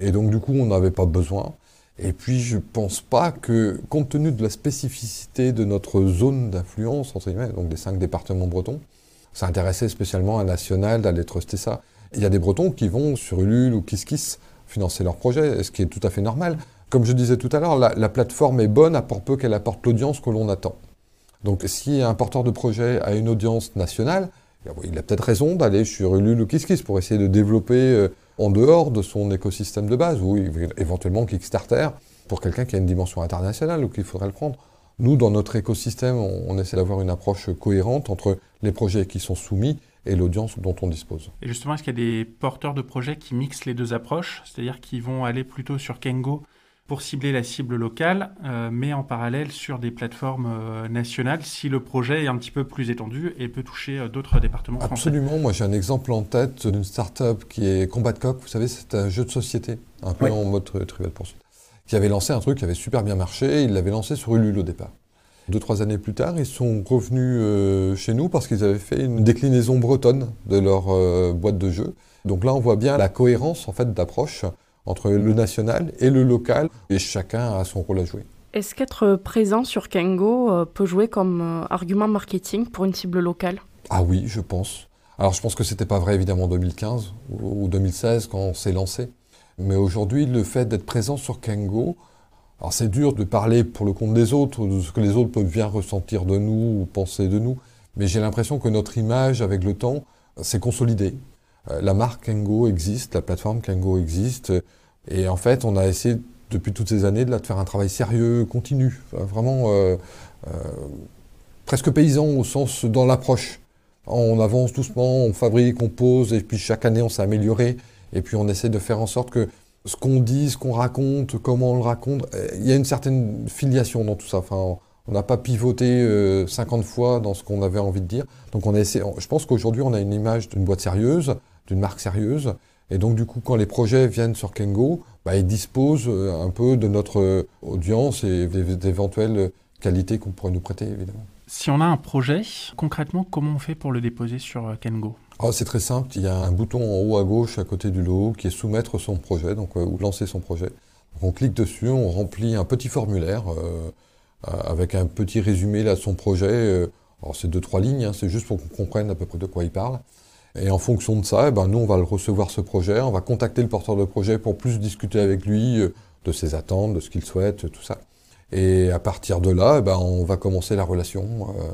Et donc, du coup, on n'avait pas besoin. Et puis, je pense pas que, compte tenu de la spécificité de notre zone d'influence, entre guillemets, donc des cinq départements bretons, ça intéressait spécialement un national d'aller truster ça. Il y a des Bretons qui vont sur Ulule ou KissKiss financer leur projet, ce qui est tout à fait normal. Comme je disais tout à l'heure, la, plateforme est bonne à peu qu'elle apporte l'audience que l'on attend. Donc, si un porteur de projet a une audience nationale, il a peut-être raison d'aller sur Ulule ou KissKiss pour essayer de développer euh, en dehors de son écosystème de base, ou éventuellement Kickstarter, pour quelqu'un qui a une dimension internationale ou qu'il faudrait le prendre. Nous, dans notre écosystème, on, essaie d'avoir une approche cohérente entre les projets qui sont soumis et l'audience dont on dispose. Et justement, est-ce qu'il y a des porteurs de projets qui mixent les deux approches, c'est-à-dire qui vont aller plutôt sur Kengo pour cibler la cible locale, euh, mais en parallèle sur des plateformes euh, nationales si le projet est un petit peu plus étendu et peut toucher euh, d'autres départements français. Absolument. Moi, j'ai un exemple en tête d'une start-up qui est Combat Coq. Vous savez, c'est un jeu de société, un peu en mode trivial poursuite, qui avait lancé un truc qui avait super bien marché. Il l'avait lancé sur Ulule au départ. Deux, trois années plus tard, ils sont revenus chez nous parce qu'ils avaient fait une déclinaison bretonne de leur boîte de jeu. Donc là, on voit bien la cohérence en fait d'approche entre le national et le local, et chacun a son rôle à jouer. Est-ce qu'être présent sur Kengo euh, peut jouer comme euh, argument marketing pour une cible locale? Ah oui, je pense. Alors je pense que ce n'était pas vrai évidemment en 2015 ou 2016 quand on s'est lancé. Mais aujourd'hui, le fait d'être présent sur Kengo, alors c'est dur de parler pour le compte des autres, de ce que les autres peuvent bien ressentir de nous ou penser de nous, mais j'ai l'impression que notre image avec le temps s'est consolidée. Euh, la marque Kengo existe, la plateforme Kengo existe, et en fait, on a essayé depuis toutes ces années de, faire un travail sérieux, continu, vraiment euh, euh, presque paysan au sens dans l'approche. On avance doucement, on fabrique, on pose, et puis chaque année on s'est amélioré, et puis on essaie de faire en sorte que ce qu'on dit, ce qu'on raconte, comment on le raconte, il y a une certaine filiation dans tout ça. Enfin, on n'a pas pivoté 50 fois dans ce qu'on avait envie de dire. Donc on a essayé, je pense qu'aujourd'hui on a une image d'une boîte sérieuse, d'une marque sérieuse. Et donc, du coup, quand les projets viennent sur Kengo, bah, ils disposent euh, un peu de notre euh, audience et d'éventuelles qualités qu'on pourrait nous prêter, évidemment. Si on a un projet, concrètement, comment on fait pour le déposer sur euh, Kengo? Oh, C'est très simple. Il y a un bouton en haut à gauche, à côté du logo, qui est soumettre son projet, donc, ou lancer son projet. on clique dessus, on remplit un petit formulaire avec un petit résumé de son projet. alors, c'est deux, trois lignes, hein, c'est juste pour qu'on comprenne à peu près de quoi il parle. Et en fonction de ça, eh ben, nous, on va recevoir ce projet, on va contacter le porteur de projet pour plus discuter avec lui euh, de ses attentes, de ce qu'il souhaite, tout ça. Et à partir de là, eh ben, on va commencer la relation euh,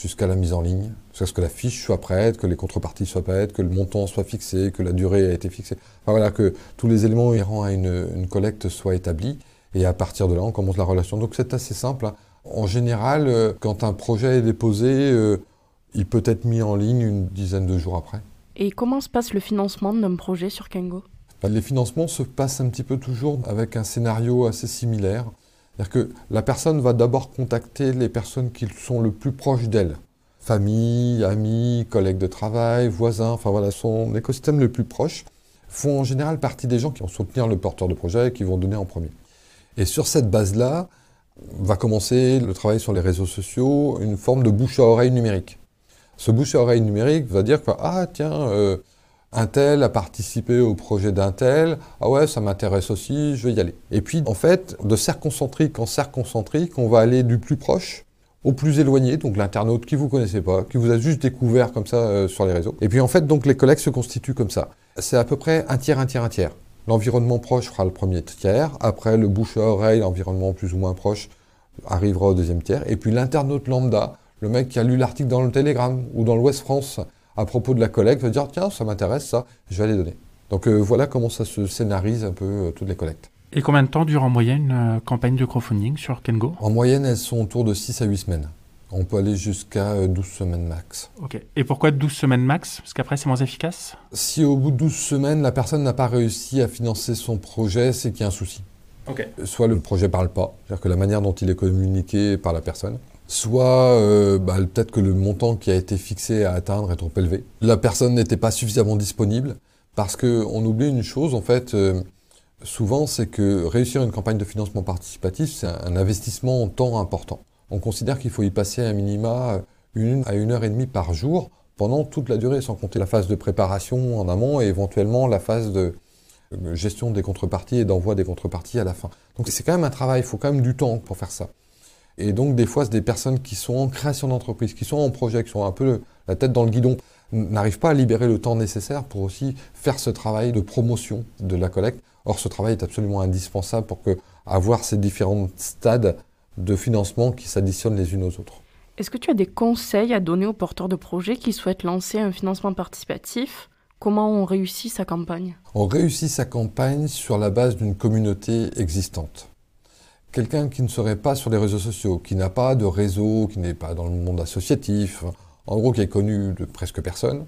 jusqu'à la mise en ligne, jusqu'à ce que la fiche soit prête, que les contreparties soient prêtes, que le montant soit fixé, que la durée a été fixée. Enfin, voilà, que tous les éléments inhérents à une, une, collecte soient établis. Et à partir de là, on commence la relation. Donc c'est assez simple. Hein. En général, euh, quand un projet est déposé, il peut être mis en ligne une dizaine de jours après. Et comment se passe le financement d'un projet sur Kengo? Les financements se passent un petit peu toujours avec un scénario assez similaire. C'est-à-dire que la personne va d'abord contacter les personnes qui sont le plus proches d'elle. Famille, amis, collègues de travail, voisins, enfin voilà, son écosystème le plus proche font en général partie des gens qui vont soutenir le porteur de projet et qui vont donner en premier. Et sur cette base-là, va commencer le travail sur les réseaux sociaux, une forme de bouche à oreille numérique. Ce bouche à oreille numérique va dire que, ah tiens, euh, un tel a participé au projet d'un tel, ah ouais, ça m'intéresse aussi, je vais y aller. Et puis, en fait, de cercle concentrique en cercle concentrique, on va aller du plus proche au plus éloigné, donc l'internaute qui vous connaissez pas, qui vous a juste découvert comme ça euh, sur les réseaux. Et puis en fait, donc les collègues se constituent comme ça. C'est à peu près un tiers, un tiers, un tiers. L'environnement proche fera le premier tiers, après le bouche à oreille, l'environnement plus ou moins proche arrivera au deuxième tiers, et puis l'internaute lambda le mec qui a lu l'article dans le Télégramme ou dans l'Ouest France à propos de la collecte va dire tiens, ça m'intéresse ça, je vais aller donner. Donc voilà comment ça se scénarise un peu toutes les collectes. Et combien de temps dure en moyenne une campagne de crowdfunding sur Kengo? En moyenne, elles sont autour de 6 à 8 semaines. On peut aller jusqu'à 12 semaines max. Ok. Et pourquoi 12 semaines max? Parce qu'après, c'est moins efficace? Si au bout de 12 semaines, la personne n'a pas réussi à financer son projet, c'est qu'il y a un souci. Ok. Soit le projet ne parle pas, c'est-à-dire que la manière dont il est communiqué par la personne, soit euh, bah, peut-être que le montant qui a été fixé à atteindre est trop élevé. La personne n'était pas suffisamment disponible, parce qu'on oublie une chose, en fait, euh, souvent, c'est que réussir une campagne de financement participatif, c'est un investissement en temps important on considère qu'il faut y passer un minima une à une heure et demie par jour pendant toute la durée, sans compter la phase de préparation en amont et éventuellement la phase de gestion des contreparties et d'envoi des contreparties à la fin. Donc c'est quand même un travail, il faut quand même du temps pour faire ça. Et donc des fois, c'est des personnes qui sont en création d'entreprise, qui sont en projet, qui sont un peu la tête dans le guidon, n'arrivent pas à libérer le temps nécessaire pour aussi faire ce travail de promotion de la collecte. Or, ce travail est absolument indispensable pour que avoir ces différents stades de financement qui s'additionnent les unes aux autres. Est-ce que tu as des conseils à donner aux porteurs de projets qui souhaitent lancer un financement participatif? Comment on réussit sa campagne? On réussit sa campagne sur la base d'une communauté existante. Quelqu'un qui ne serait pas sur les réseaux sociaux, qui n'a pas de réseau, qui n'est pas dans le monde associatif, en gros qui est connu de presque personne,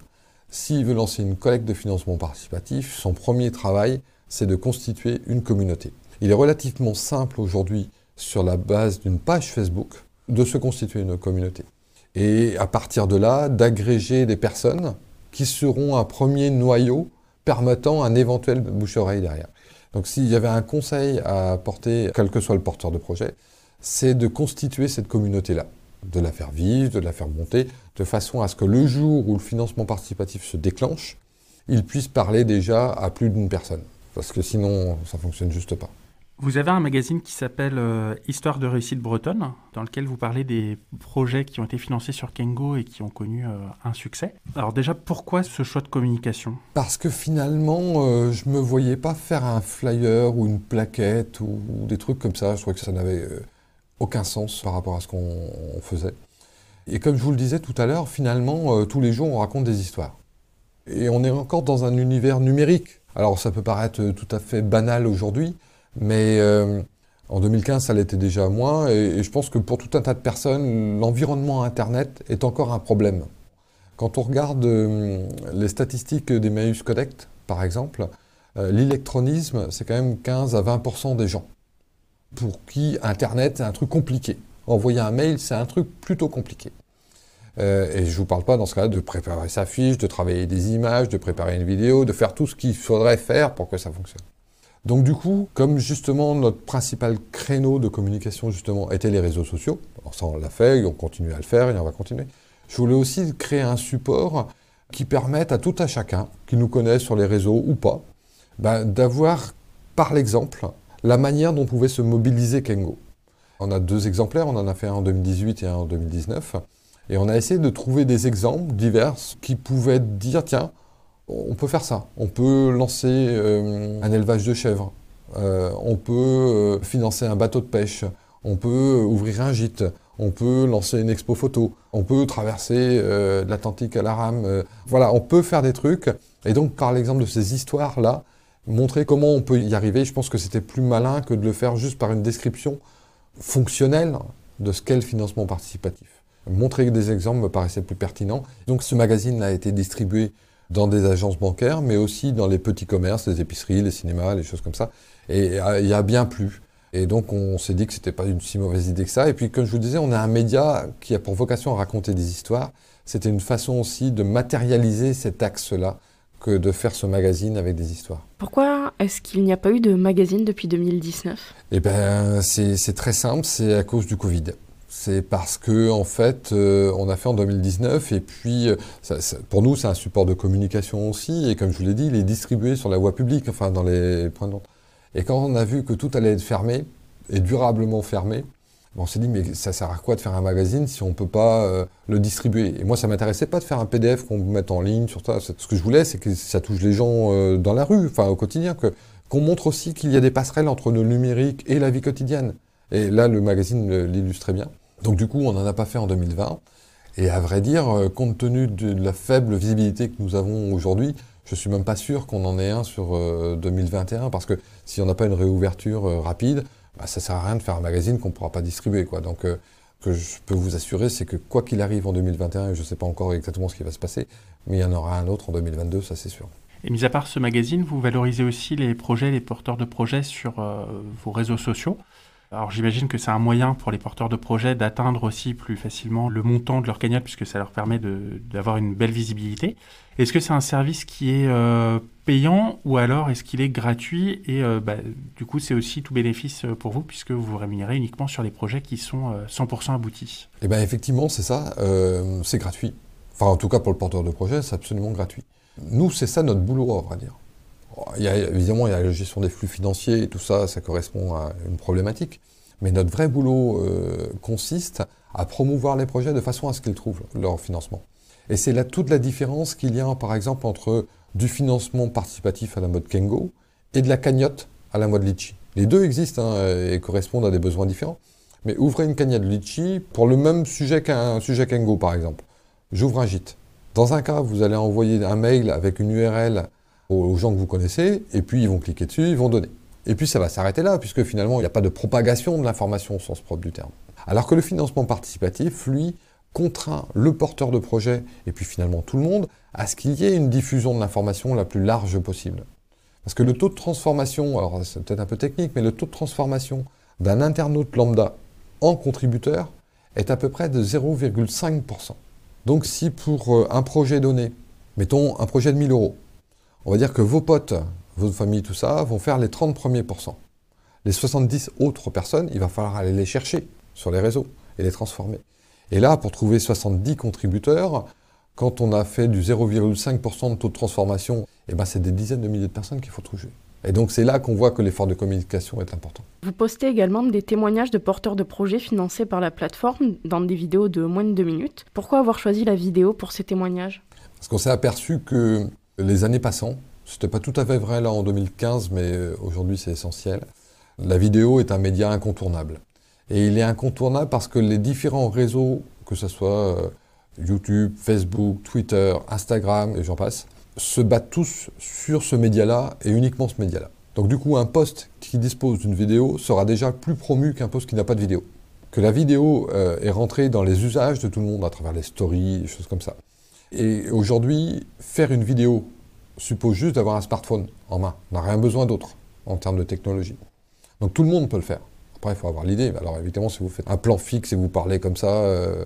s'il veut lancer une collecte de financement participatif, son premier travail, c'est de constituer une communauté. Il est relativement simple aujourd'hui sur la base d'une page Facebook, de se constituer une communauté. Et à partir de là, d'agréger des personnes qui seront un premier noyau permettant un éventuel bouche-oreille derrière. Donc s'il y avait un conseil à apporter, quel que soit le porteur de projet, c'est de constituer cette communauté-là, de la faire vivre, de la faire monter, de façon à ce que le jour où le financement participatif se déclenche, il puisse parler déjà à plus d'une personne. Parce que sinon, ça ne fonctionne juste pas. Vous avez un magazine qui s'appelle euh, Histoire de réussite bretonne, dans lequel vous parlez des projets qui ont été financés sur Kengo et qui ont connu euh, un succès. Alors déjà, pourquoi ce choix de communication? Parce que finalement, euh, je me voyais pas faire un flyer ou une plaquette ou, des trucs comme ça. Je trouvais que ça n'avait aucun sens par rapport à ce qu'on faisait. Et comme je vous le disais tout à l'heure, finalement, tous les jours, on raconte des histoires. Et on est encore dans un univers numérique. Alors ça peut paraître tout à fait banal aujourd'hui, mais euh, en 2015, ça l'était déjà moins. Et, je pense que pour tout un tas de personnes, l'environnement Internet est encore un problème. Quand on regarde euh, les statistiques des Maïus Connect, par exemple, euh, l'électronisme, c'est quand même 15 à 20% des gens pour qui Internet, c'est un truc compliqué. Envoyer un mail, c'est un truc plutôt compliqué. Euh, et je ne vous parle pas dans ce cas-là de préparer sa fiche, de travailler des images, de préparer une vidéo, de faire tout ce qu'il faudrait faire pour que ça fonctionne. Donc du coup, comme justement notre principal créneau de communication justement était les réseaux sociaux, ça on l'a fait, on continue à le faire et on va continuer, je voulais aussi créer un support qui permette à tout à chacun, qui nous connaît sur les réseaux ou pas, ben, d'avoir par l'exemple la manière dont pouvait se mobiliser Kengo. On a deux exemplaires, on en a fait un en 2018 et un en 2019, et on a essayé de trouver des exemples divers qui pouvaient dire, tiens, on peut faire ça. On peut lancer euh, un élevage de chèvres. Euh, on peut euh, financer un bateau de pêche. On peut ouvrir un gîte. On peut lancer une expo photo. On peut traverser l'Atlantique à la rame. voilà, on peut faire des trucs. Et donc, par l'exemple de ces histoires-là, montrer comment on peut y arriver, je pense que c'était plus malin que de le faire juste par une description fonctionnelle de ce qu'est le financement participatif. Montrer des exemples me paraissait plus pertinent. Donc ce magazine a été distribué dans des agences bancaires, mais aussi dans les petits commerces, les épiceries, les cinémas, les choses comme ça. Et il y a bien plus. Et donc on s'est dit que c'était pas une si mauvaise idée que ça. Et puis comme je vous disais, on a un média qui a pour vocation à raconter des histoires. C'était une façon aussi de matérialiser cet axe-là que de faire ce magazine avec des histoires. Pourquoi est-ce qu'il n'y a pas eu de magazine depuis 2019 Eh bien, c'est très simple, c'est à cause du Covid. C'est parce que en fait, euh, on a fait en 2019 et puis euh, pour nous c'est un support de communication aussi et comme je vous l'ai dit, il est distribué sur la voie publique, enfin dans les points de. Et quand on a vu que tout allait être fermé et durablement fermé, on s'est dit mais ça sert à quoi de faire un magazine si on peut pas euh, le distribuer? Et moi ça m'intéressait pas de faire un PDF qu'on mette en ligne sur ça. Ce que je voulais c'est que ça touche les gens dans la rue, enfin au quotidien, qu'on montre aussi qu'il y a des passerelles entre le numérique et la vie quotidienne. Et là le magazine l'illustre bien. Donc du coup, on n'en a pas fait en 2020. Et à vrai dire, euh, compte tenu de la faible visibilité que nous avons aujourd'hui, Je suis même pas sûr qu'on en ait un sur 2021 parce que si on n'a pas une réouverture rapide, bah, ça sert à rien de faire un magazine qu'on ne pourra pas distribuer. Donc, que je peux vous assurer, c'est que quoi qu'il arrive en 2021, et je ne sais pas encore exactement ce qui va se passer, mais il y en aura un autre en 2022, ça c'est sûr. Et mis à part ce magazine, vous valorisez aussi les projets, les porteurs de projets sur euh, vos réseaux sociaux. Alors j'imagine que c'est un moyen pour les porteurs de projets d'atteindre aussi plus facilement le montant de leur cagnotte puisque ça leur permet d'avoir une belle visibilité. Est-ce que c'est un service qui est euh, payant ou alors est-ce qu'il est gratuit et euh, bah, du coup c'est aussi tout bénéfice pour vous puisque vous vous rémunérez uniquement sur les projets qui sont 100% aboutis? Eh bien effectivement c'est ça, c'est gratuit. Enfin en tout cas pour le porteur de projet c'est absolument gratuit. Nous c'est ça notre boulot on va dire. Il évidemment, il y a la gestion des flux financiers et tout ça, ça correspond à une problématique. Mais notre vrai boulot euh, consiste à promouvoir les projets de façon à ce qu'ils trouvent leur financement. Et c'est là toute la différence qu'il y a, par exemple, entre du financement participatif à la mode Kengo et de la cagnotte à la mode Litchi. Les deux existent hein, et correspondent à des besoins différents. Mais ouvrez une cagnotte Litchi pour le même sujet qu'un sujet Kengo, par exemple. J'ouvre un gîte. Dans un cas, vous allez envoyer un mail avec une URL aux gens que vous connaissez, et puis ils vont cliquer dessus, ils vont donner. Et puis ça va s'arrêter là, puisque finalement, il n'y a pas de propagation de l'information au sens propre du terme. Alors que le financement participatif, lui, contraint le porteur de projet, et puis finalement tout le monde, à ce qu'il y ait une diffusion de l'information la plus large possible. Parce que le taux de transformation, alors c'est peut-être un peu technique, mais le taux de transformation d'un internaute lambda en contributeur est à peu près de 0,5%. Donc si pour euh, un projet donné, mettons un projet de 1000 euros, on va dire que vos potes, votre famille, tout ça, vont faire les 30 premiers pourcents. Les 70 autres personnes, il va falloir aller les chercher sur les réseaux et les transformer. Et là, pour trouver 70 contributeurs, quand on a fait du 0,5% de taux de transformation, eh ben c'est des dizaines de milliers de personnes qu'il faut trouver. Et donc c'est là qu'on voit que l'effort de communication est important. Vous postez également des témoignages de porteurs de projets financés par la plateforme dans des vidéos de moins de deux minutes. Pourquoi avoir choisi la vidéo pour ces témoignages? Parce qu'on s'est aperçu que les années passant, c'était pas tout à fait vrai là en 2015, mais euh, aujourd'hui c'est essentiel. La vidéo est un média incontournable. Et il est incontournable parce que les différents réseaux, que ce soit euh, YouTube, Facebook, Twitter, Instagram et j'en passe, se battent tous sur ce média-là et uniquement ce média-là. Donc du coup, un post qui dispose d'une vidéo sera déjà plus promu qu'un post qui n'a pas de vidéo. Que la vidéo euh, est rentrée dans les usages de tout le monde à travers les stories, choses comme ça. Et aujourd'hui, faire une vidéo suppose juste d'avoir un smartphone en main. On n'a rien besoin d'autre en termes de technologie. Donc tout le monde peut le faire. Après, il faut avoir l'idée. Alors évidemment, si vous faites un plan fixe et vous parlez comme ça, euh,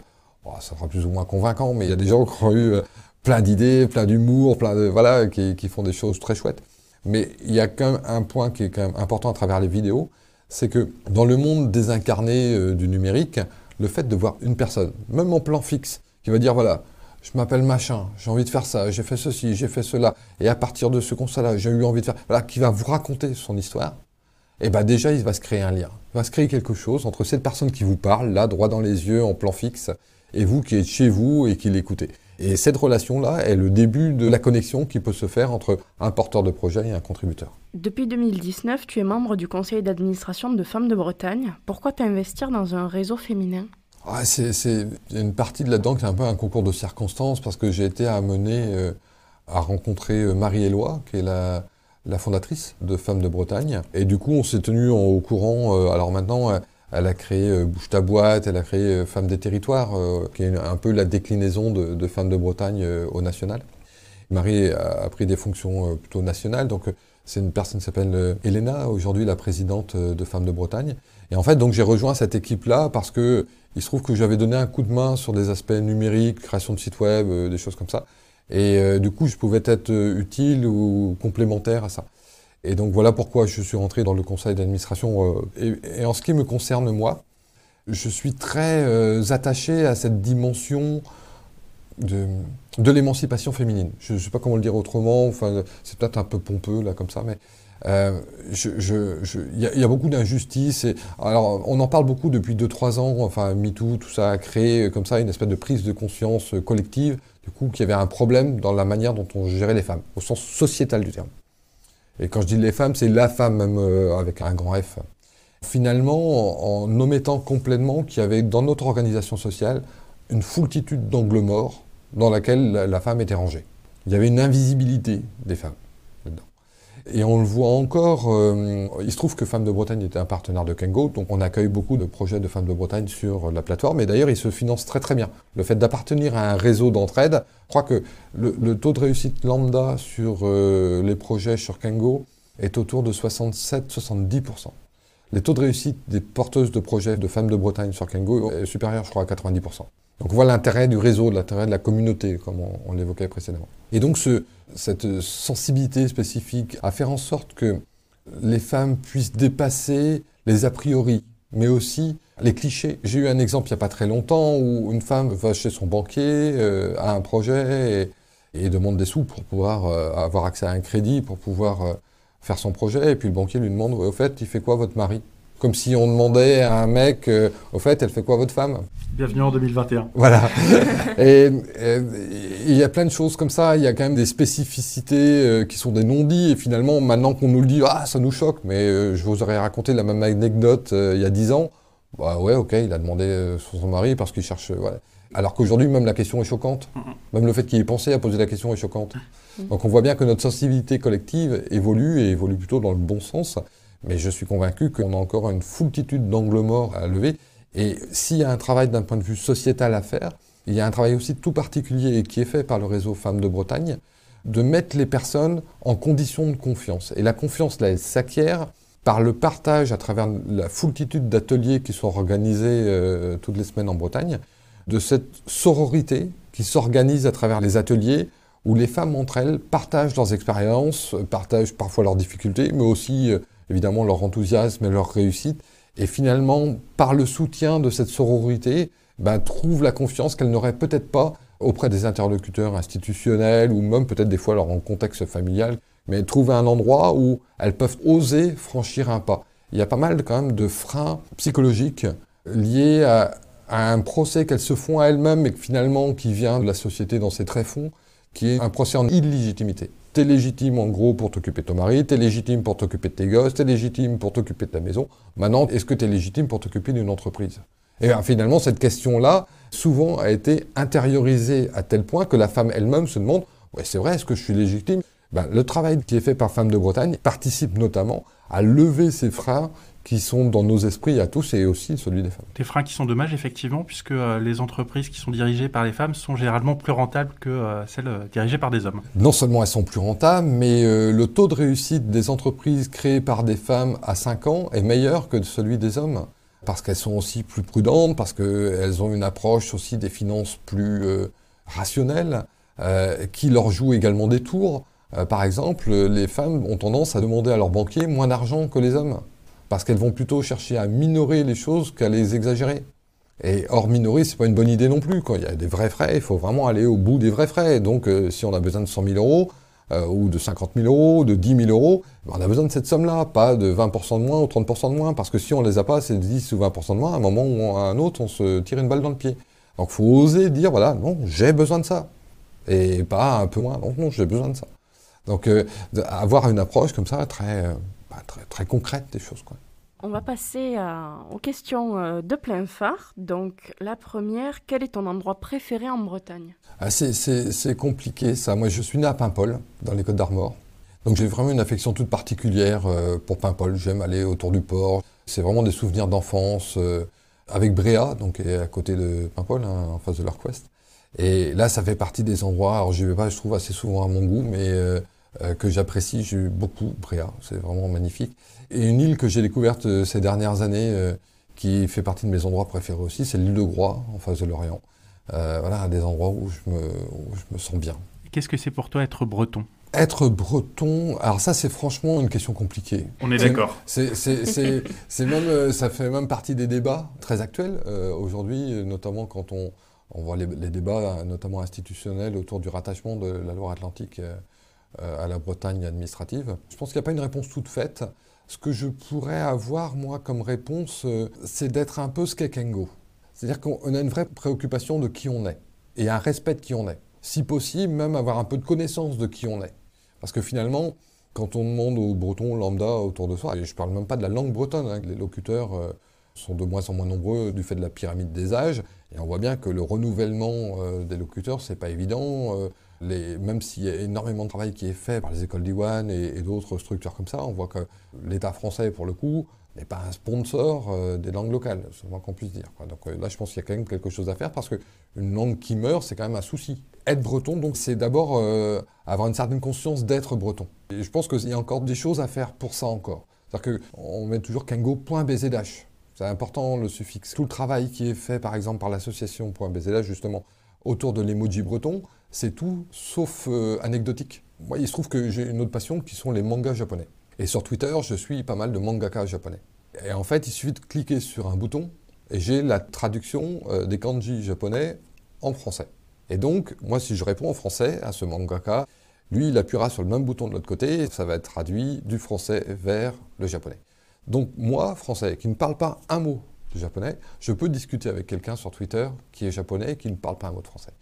ça sera plus ou moins convaincant, mais il y a des gens qui ont eu euh, plein d'idées, plein d'humour, plein de voilà, qui, font des choses très chouettes. Mais il y a quand même un point qui est quand même important à travers les vidéos, c'est que dans le monde désincarné euh, du numérique, le fait de voir une personne, même en plan fixe, qui va dire voilà, je m'appelle machin, j'ai envie de faire ça, j'ai fait ceci, j'ai fait cela, et à partir de ce constat-là, j'ai eu envie de faire, voilà, qui va vous raconter son histoire, et eh bien déjà, il va se créer un lien. Il va se créer quelque chose entre cette personne qui vous parle, là, droit dans les yeux, en plan fixe, et vous qui êtes chez vous et qui l'écoutez. Et cette relation-là est le début de la connexion qui peut se faire entre un porteur de projet et un contributeur. Depuis 2019, tu es membre du conseil d'administration de Femmes de Bretagne. Pourquoi t'investir dans un réseau féminin? Ah, c'est une partie de là-dedans qui est un peu un concours de circonstances parce que j'ai été amené euh, à rencontrer euh, Marie-Éloi, qui est la, fondatrice de Femmes de Bretagne. Et du coup, on s'est tenu au courant. Euh, alors maintenant, elle a créé Bouge ta boîte, elle a créé Femmes des territoires, qui est un peu la déclinaison de, Femmes de Bretagne au national. Marie a, pris des fonctions plutôt nationales, donc c'est une personne qui s'appelle Elena, aujourd'hui la présidente de Femmes de Bretagne. Et en fait, donc j'ai rejoint cette équipe-là parce que il se trouve que j'avais donné un coup de main sur des aspects numériques, création de sites web, euh, des choses comme ça. Et euh, du coup, je pouvais être euh, utile ou complémentaire à ça. Et donc voilà pourquoi je suis rentré dans le conseil d'administration. Et, en ce qui me concerne moi, je suis très attaché à cette dimension de, l'émancipation féminine. Je ne sais pas comment le dire autrement, enfin, c'est peut-être un peu pompeux là comme ça, mais euh, il y, a beaucoup d'injustices. Alors, on en parle beaucoup depuis 2-3 ans. Enfin, MeToo, tout ça a créé euh, comme ça une espèce de prise de conscience euh, collective, du coup, qu'il y avait un problème dans la manière dont on gérait les femmes, au sens sociétal du terme. Et quand je dis les femmes, c'est la femme, même avec un grand F. Finalement, en, omettant complètement qu'il y avait dans notre organisation sociale une foultitude d'angles morts dans laquelle la, femme était rangée. il y avait une invisibilité des femmes. Et on le voit encore, euh, il se trouve que Femmes de Bretagne était un partenaire de Kengo, donc on accueille beaucoup de projets de Femmes de Bretagne sur la plateforme, et d'ailleurs ils se financent très très bien. Le fait d'appartenir à un réseau d'entraide, je crois que le, taux de réussite lambda sur euh, les projets sur Kengo est autour de 67-70%. Les taux de réussite des porteuses de projets de Femmes de Bretagne sur Kengo est supérieur, je crois, à 90%. Donc voilà l'intérêt du réseau, l'intérêt de la communauté, comme on, l'évoquait précédemment. Et donc ce, cette sensibilité spécifique à faire en sorte que les femmes puissent dépasser les a priori, mais aussi les clichés. J'ai eu un exemple il n'y a pas très longtemps où une femme va chez son banquier, euh, a un projet et, demande des sous pour pouvoir euh, avoir accès à un crédit, pour pouvoir euh, faire son projet. Et puis le banquier lui demande, au fait, il fait quoi votre mari? Comme si on demandait à un mec, au fait, elle fait quoi votre femme? Bienvenue en 2021. Voilà. *laughs* et il y a plein de choses comme ça. Il y a quand même des spécificités euh, qui sont des non-dits. Et finalement, maintenant qu'on nous le dit, ah, ça nous choque. Mais euh, je vous aurais raconté la même anecdote euh, il y a dix ans. Bah ouais, ok, il a demandé sur son mari parce qu'il cherche. Voilà. Alors qu'aujourd'hui, même la question est choquante. Même le fait qu'il ait pensé à poser la question est choquante. Donc on voit bien que notre sensibilité collective évolue et évolue plutôt dans le bon sens. Mais je suis convaincu qu'on a encore une foultitude d'angles morts à lever. Et s'il y a un travail d'un point de vue sociétal à faire, il y a un travail aussi tout particulier qui est fait par le réseau Femmes de Bretagne, de mettre les personnes en condition de confiance. Et la confiance, là, elle s'acquiert par le partage à travers la foultitude d'ateliers qui sont organisés euh, toutes les semaines en Bretagne, de cette sororité qui s'organise à travers les ateliers où les femmes entre elles partagent leurs expériences, partagent parfois leurs difficultés, mais aussi euh, évidemment leur enthousiasme et leur réussite, et finalement, par le soutien de cette sororité, ben, trouvent la confiance qu'elles n'auraient peut-être pas auprès des interlocuteurs institutionnels ou même peut-être des fois leur contexte familial, mais trouver un endroit où elles peuvent oser franchir un pas. Il y a pas mal quand même de freins psychologiques liés à, à un procès qu'elles se font à elles-mêmes et finalement qui vient de la société dans ses tréfonds, qui est un procès en illégitimité. T'es légitime en gros pour t'occuper de ton mari, t'es légitime pour t'occuper de tes gosses, t'es légitime pour t'occuper de ta maison. Maintenant, est-ce que t'es légitime pour t'occuper d'une entreprise? Et finalement, cette question-là, souvent, a été intériorisée à tel point que la femme elle-même se demande, ouais, c'est vrai, est-ce que je suis légitime? Ben, Le travail qui est fait par Femmes de Bretagne participe notamment à lever ces freins qui sont dans nos esprits à tous et aussi celui des femmes. Des freins qui sont dommages, effectivement, puisque euh, les entreprises qui sont dirigées par les femmes sont généralement plus rentables que euh, celles euh, dirigées par des hommes. Non seulement elles sont plus rentables, mais le taux de réussite des entreprises créées par des femmes à 5 ans est meilleur que celui des hommes. Parce qu'elles sont aussi plus prudentes, parce qu'elles ont une approche aussi des finances plus rationnelle, qui leur joue également des tours. par exemple, les femmes ont tendance à demander à leurs banquiers moins d'argent que les hommes parce qu'elles vont plutôt chercher à minorer les choses qu'à les exagérer. Et or, minorer, c'est pas une bonne idée non plus. Quand il y a des vrais frais, il faut vraiment aller au bout des vrais frais. Donc, euh, si on a besoin de 100 000 euros, euh, ou de 50 000 euros, de 10 000 euros, ben, on a besoin de cette somme-là, pas de 20% de moins ou 30% de moins, parce que si on les a pas, c'est 10 ou 20% de moins, à un moment ou à un autre, on se tire une balle dans le pied. Donc, faut oser dire, voilà, non, j'ai besoin de ça. Et pas un peu moins, non, non, j'ai besoin de ça. Donc, euh, avoir une approche comme ça, très, très, très concrète des choses. Quoi. On va passer aux questions euh, de plein phare. Donc, la première, quel est ton endroit préféré en Bretagne? Ah, C'est compliqué ça. Moi, je suis né à Paimpol, dans les Côtes d'Armor. Donc, j'ai vraiment une affection toute particulière euh, pour Paimpol. J'aime aller autour du port. C'est vraiment des souvenirs d'enfance euh, avec Bréa, donc à côté de Paimpol, hein, en face de l'Arquest. Et là, ça fait partie des endroits, alors je vais pas, je trouve assez souvent à mon goût, mais euh, que j'apprécie j'ai beaucoup, Bréa, c'est vraiment magnifique. Et une île que j'ai découverte euh, ces dernières années, euh, qui fait partie de mes endroits préférés aussi, c'est l'île de Groix, en face de l'Orient. voilà, des endroits où je me, je me sens bien. Qu'est-ce que c'est pour toi être breton? Être breton, alors ça c'est franchement une question compliquée. On est d'accord. C'est même, ça fait même partie des débats très actuels aujourd'hui, notamment quand on, on voit les, les, débats, notamment institutionnels, autour du rattachement de la Loire-Atlantique euh, à la Bretagne administrative. Je pense qu'il n'y a pas une réponse toute faite. Ce que je pourrais avoir, moi, comme réponse, euh, c'est d'être un peu skekengo. C'est-à-dire qu'on a une vraie préoccupation de qui on est et un respect de qui on est. Si possible, même avoir un peu de connaissance de qui on est. Parce que finalement, quand on demande aux Bretons lambda autour de soi, et je ne parle même pas de la langue bretonne, hein, les locuteurs euh, sont de moins en moins nombreux du fait de la pyramide des âges, et on voit bien que le renouvellement des locuteurs, c'est pas évident. Même s'il y a énormément de travail qui est fait par les écoles d'Iwan et, et d'autres structures comme ça, on voit que l'État français, pour le coup, n'est pas un sponsor euh, des langues locales, c'est moins qu'on puisse dire. Donc euh, là, je pense qu'il y a quand même quelque chose à faire parce qu'une langue qui meurt, c'est quand même un souci. Être breton, donc, c'est d'abord euh, avoir une certaine conscience d'être breton. Et je pense qu'il y a encore des choses à faire pour ça encore. C'est-à-dire qu'on met toujours kengo.bzh. C'est important le suffixe. Tout le travail qui est fait, par exemple, par l'association .bzh, justement, autour de l'emoji breton, c'est tout sauf anecdotique. Moi, il se trouve que j'ai une autre passion qui sont les mangas japonais. Et sur Twitter, je suis pas mal de mangaka japonais. Et en fait, il suffit de cliquer sur un bouton et j'ai la traduction euh, des kanji japonais en français. Et donc, moi, si je réponds en français à ce mangaka, lui, il appuiera sur le même bouton de l'autre côté et ça va être traduit du français vers le japonais. Donc, moi, français, qui ne parle pas un mot de japonais, je peux discuter avec quelqu'un sur Twitter qui est japonais et qui ne parle pas un mot de français.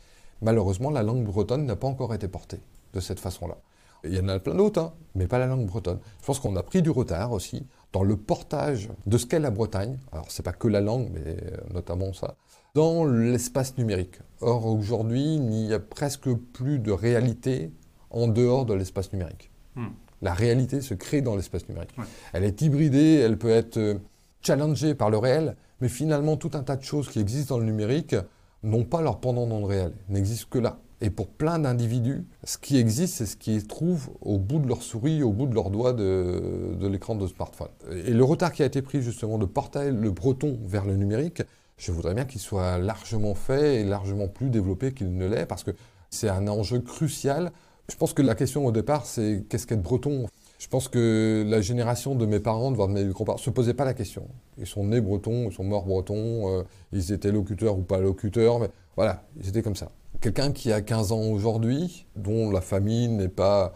Malheureusement, la langue bretonne n'a pas encore été portée de cette façon-là. Il y en a plein d'autres, hein, mais pas la langue bretonne. Je pense qu'on a pris du retard aussi dans le portage de ce qu'est la Bretagne. Alors, c'est pas que la langue, mais euh, notamment ça, dans l'espace numérique. Or, aujourd'hui, il n'y a presque plus de réalité en dehors de l'espace numérique. Hmm. La réalité se crée dans l'espace numérique. Elle est hybridée, elle peut être euh, challengée par le réel, mais finalement, tout un tas de choses qui existent dans le numérique n'ont pas leur pendant dans le réel, n'existent que là. Et pour plein d'individus, ce qui existe, c'est ce qu'ils trouvent au bout de leur souris, au bout de leurs doigts de, l'écran de smartphone. Et le retard qui a été pris justement de porter le breton vers le numérique, je voudrais bien qu'il soit largement fait et largement plus développé qu'il ne l'est, parce que c'est un enjeu crucial. Je pense que la question au départ, c'est qu'est-ce qu'être breton? Je pense que la génération de mes parents, de mes grands-parents, ne se posait pas la question. Ils sont nés bretons, ils sont morts bretons, euh, ils étaient locuteurs ou pas locuteurs, mais voilà, ils étaient comme ça. Quelqu'un qui a 15 ans aujourd'hui, dont la famille n'est pas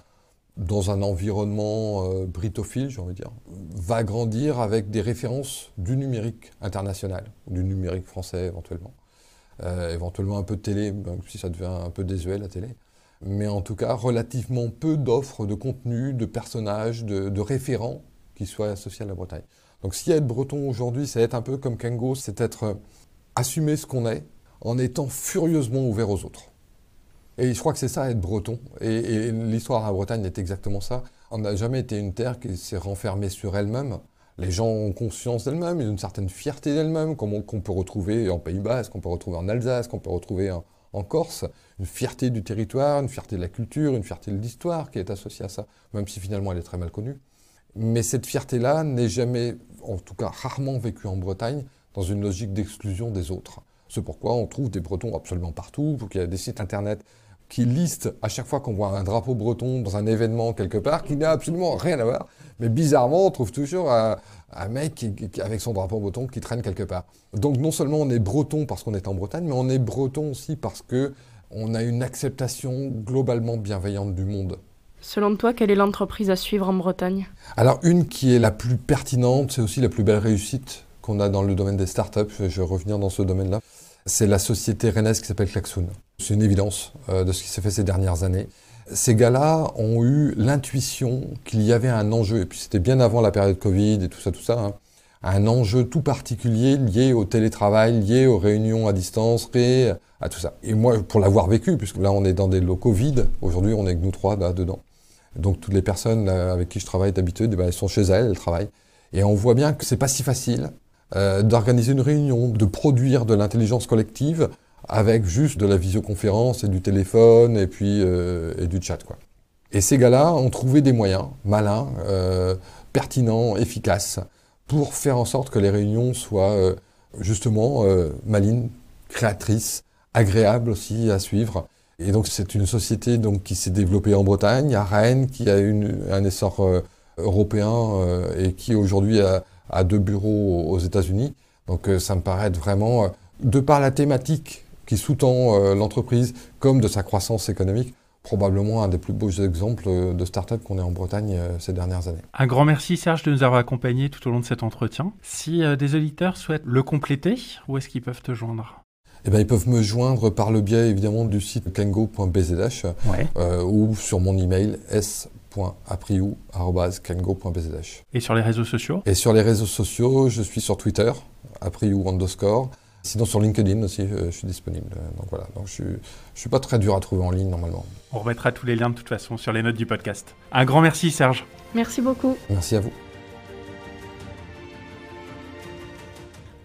dans un environnement euh, britophile, j'ai envie de dire, va grandir avec des références du numérique international, du numérique français éventuellement. Euh, éventuellement un peu de télé, même si ça devient un peu désuet la télé. Mais en tout cas, relativement peu d'offres de contenu, de personnages, de, référents qui soient associés à la Bretagne. Donc si être breton aujourd'hui, c'est être un peu comme Kengo, c'est être euh, assumer ce qu'on est, en étant furieusement ouvert aux autres. Et je crois que c'est ça être breton. Et, l'histoire à Bretagne est exactement ça. On n'a jamais été une terre qui s'est renfermée sur elle-même. Les gens ont conscience d'elle-même, ils ont une certaine fierté d'elle-même, qu'on peut retrouver en Pays Basque, qu'on peut retrouver en Alsace, qu'on peut retrouver en, en, Corse. Une fierté du territoire, une fierté de la culture, une fierté de l'histoire qui est associée à ça, même si finalement elle est très mal connue. Mais cette fierté-là n'est jamais, en tout cas rarement vécue en Bretagne, dans une logique d'exclusion des autres. C'est pourquoi on trouve des Bretons absolument partout, pour qu'il y a des sites internet qui listent à chaque fois qu'on voit un drapeau breton dans un événement quelque part, qui n'a absolument rien à voir. Mais bizarrement, on trouve toujours un, mec avec son drapeau breton qui traîne quelque part. Donc non seulement on est breton parce qu'on est en Bretagne, mais on est breton aussi parce que on a une acceptation globalement bienveillante du monde. Selon toi, quelle est l'entreprise à suivre en Bretagne? Alors une qui est la plus pertinente, c'est aussi la plus belle réussite qu'on a dans le domaine des startups. Je vais revenir dans ce domaine-là. C'est la société rennaise qui s'appelle Klaxoon. C'est une évidence euh, de ce qui s'est fait ces dernières années. Ces gars-là ont eu l'intuition qu'il y avait un enjeu, et puis c'était bien avant la période Covid et tout ça, tout ça, hein, un enjeu tout particulier lié au télétravail, lié aux réunions à distance, lié à tout ça. Et moi, pour l'avoir vécu, puisque là on est dans des locaux vides, aujourd'hui on est que nous trois là dedans. Donc toutes les personnes avec qui je travaille d'habitude, eh ben, elles sont chez elles, elles travaillent. Et on voit bien que c'est pas si facile euh, d'organiser une réunion, de produire de l'intelligence collective avec juste de la visioconférence et du téléphone et puis euh, et du chat quoi. Et ces gars-là ont trouvé des moyens malins, euh, pertinents, efficaces pour faire en sorte que les réunions soient justement malines, créatrices, agréables aussi à suivre. Et donc c'est une société donc qui s'est développée en Bretagne, à Rennes, qui a eu un essor européen et qui aujourd'hui a à deux bureaux aux États-Unis. Donc euh, ça me paraît être vraiment, euh, de par la thématique qui sous-tend euh, l'entreprise, comme de sa croissance économique, probablement un des plus beaux exemples de start-up qu'on ait en Bretagne ces dernières années. Un grand merci Serge de nous avoir accompagnés tout au long de cet entretien. Si des auditeurs souhaitent le compléter, où est-ce qu'ils peuvent te joindre? Eh bien, ils peuvent me joindre par le biais évidemment du site kengo.bzh ou sur mon email s et sur les réseaux sociaux? Et sur les réseaux sociaux, je suis sur Twitter, apriou underscore. Sinon sur LinkedIn aussi, je suis disponible. Donc voilà, donc je suis, je suis pas très dur à trouver en ligne normalement. On remettra tous les liens de toute façon sur les notes du podcast. Un grand merci Serge. Merci beaucoup. Merci à vous.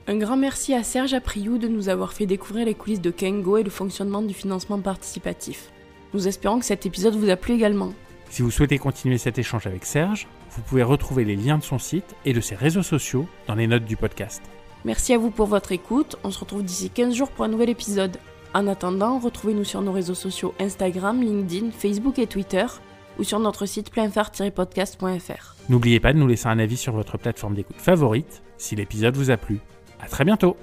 Un grand merci à Serge Apriou de nous avoir fait découvrir les coulisses de Kengo et le fonctionnement du financement participatif. Nous espérons que cet épisode vous a plu également. Si vous souhaitez continuer cet échange avec Serge, vous pouvez retrouver les liens de son site et de ses réseaux sociaux dans les notes du podcast. Merci à vous pour votre écoute, on se retrouve d'ici 15 jours pour un nouvel épisode. En attendant, retrouvez-nous sur nos réseaux sociaux Instagram, LinkedIn, Facebook et Twitter, ou sur notre site pleinphare-podcast.fr. N'oubliez pas de nous laisser un avis sur votre plateforme d'écoute favorite si l'épisode vous a plu. À très bientôt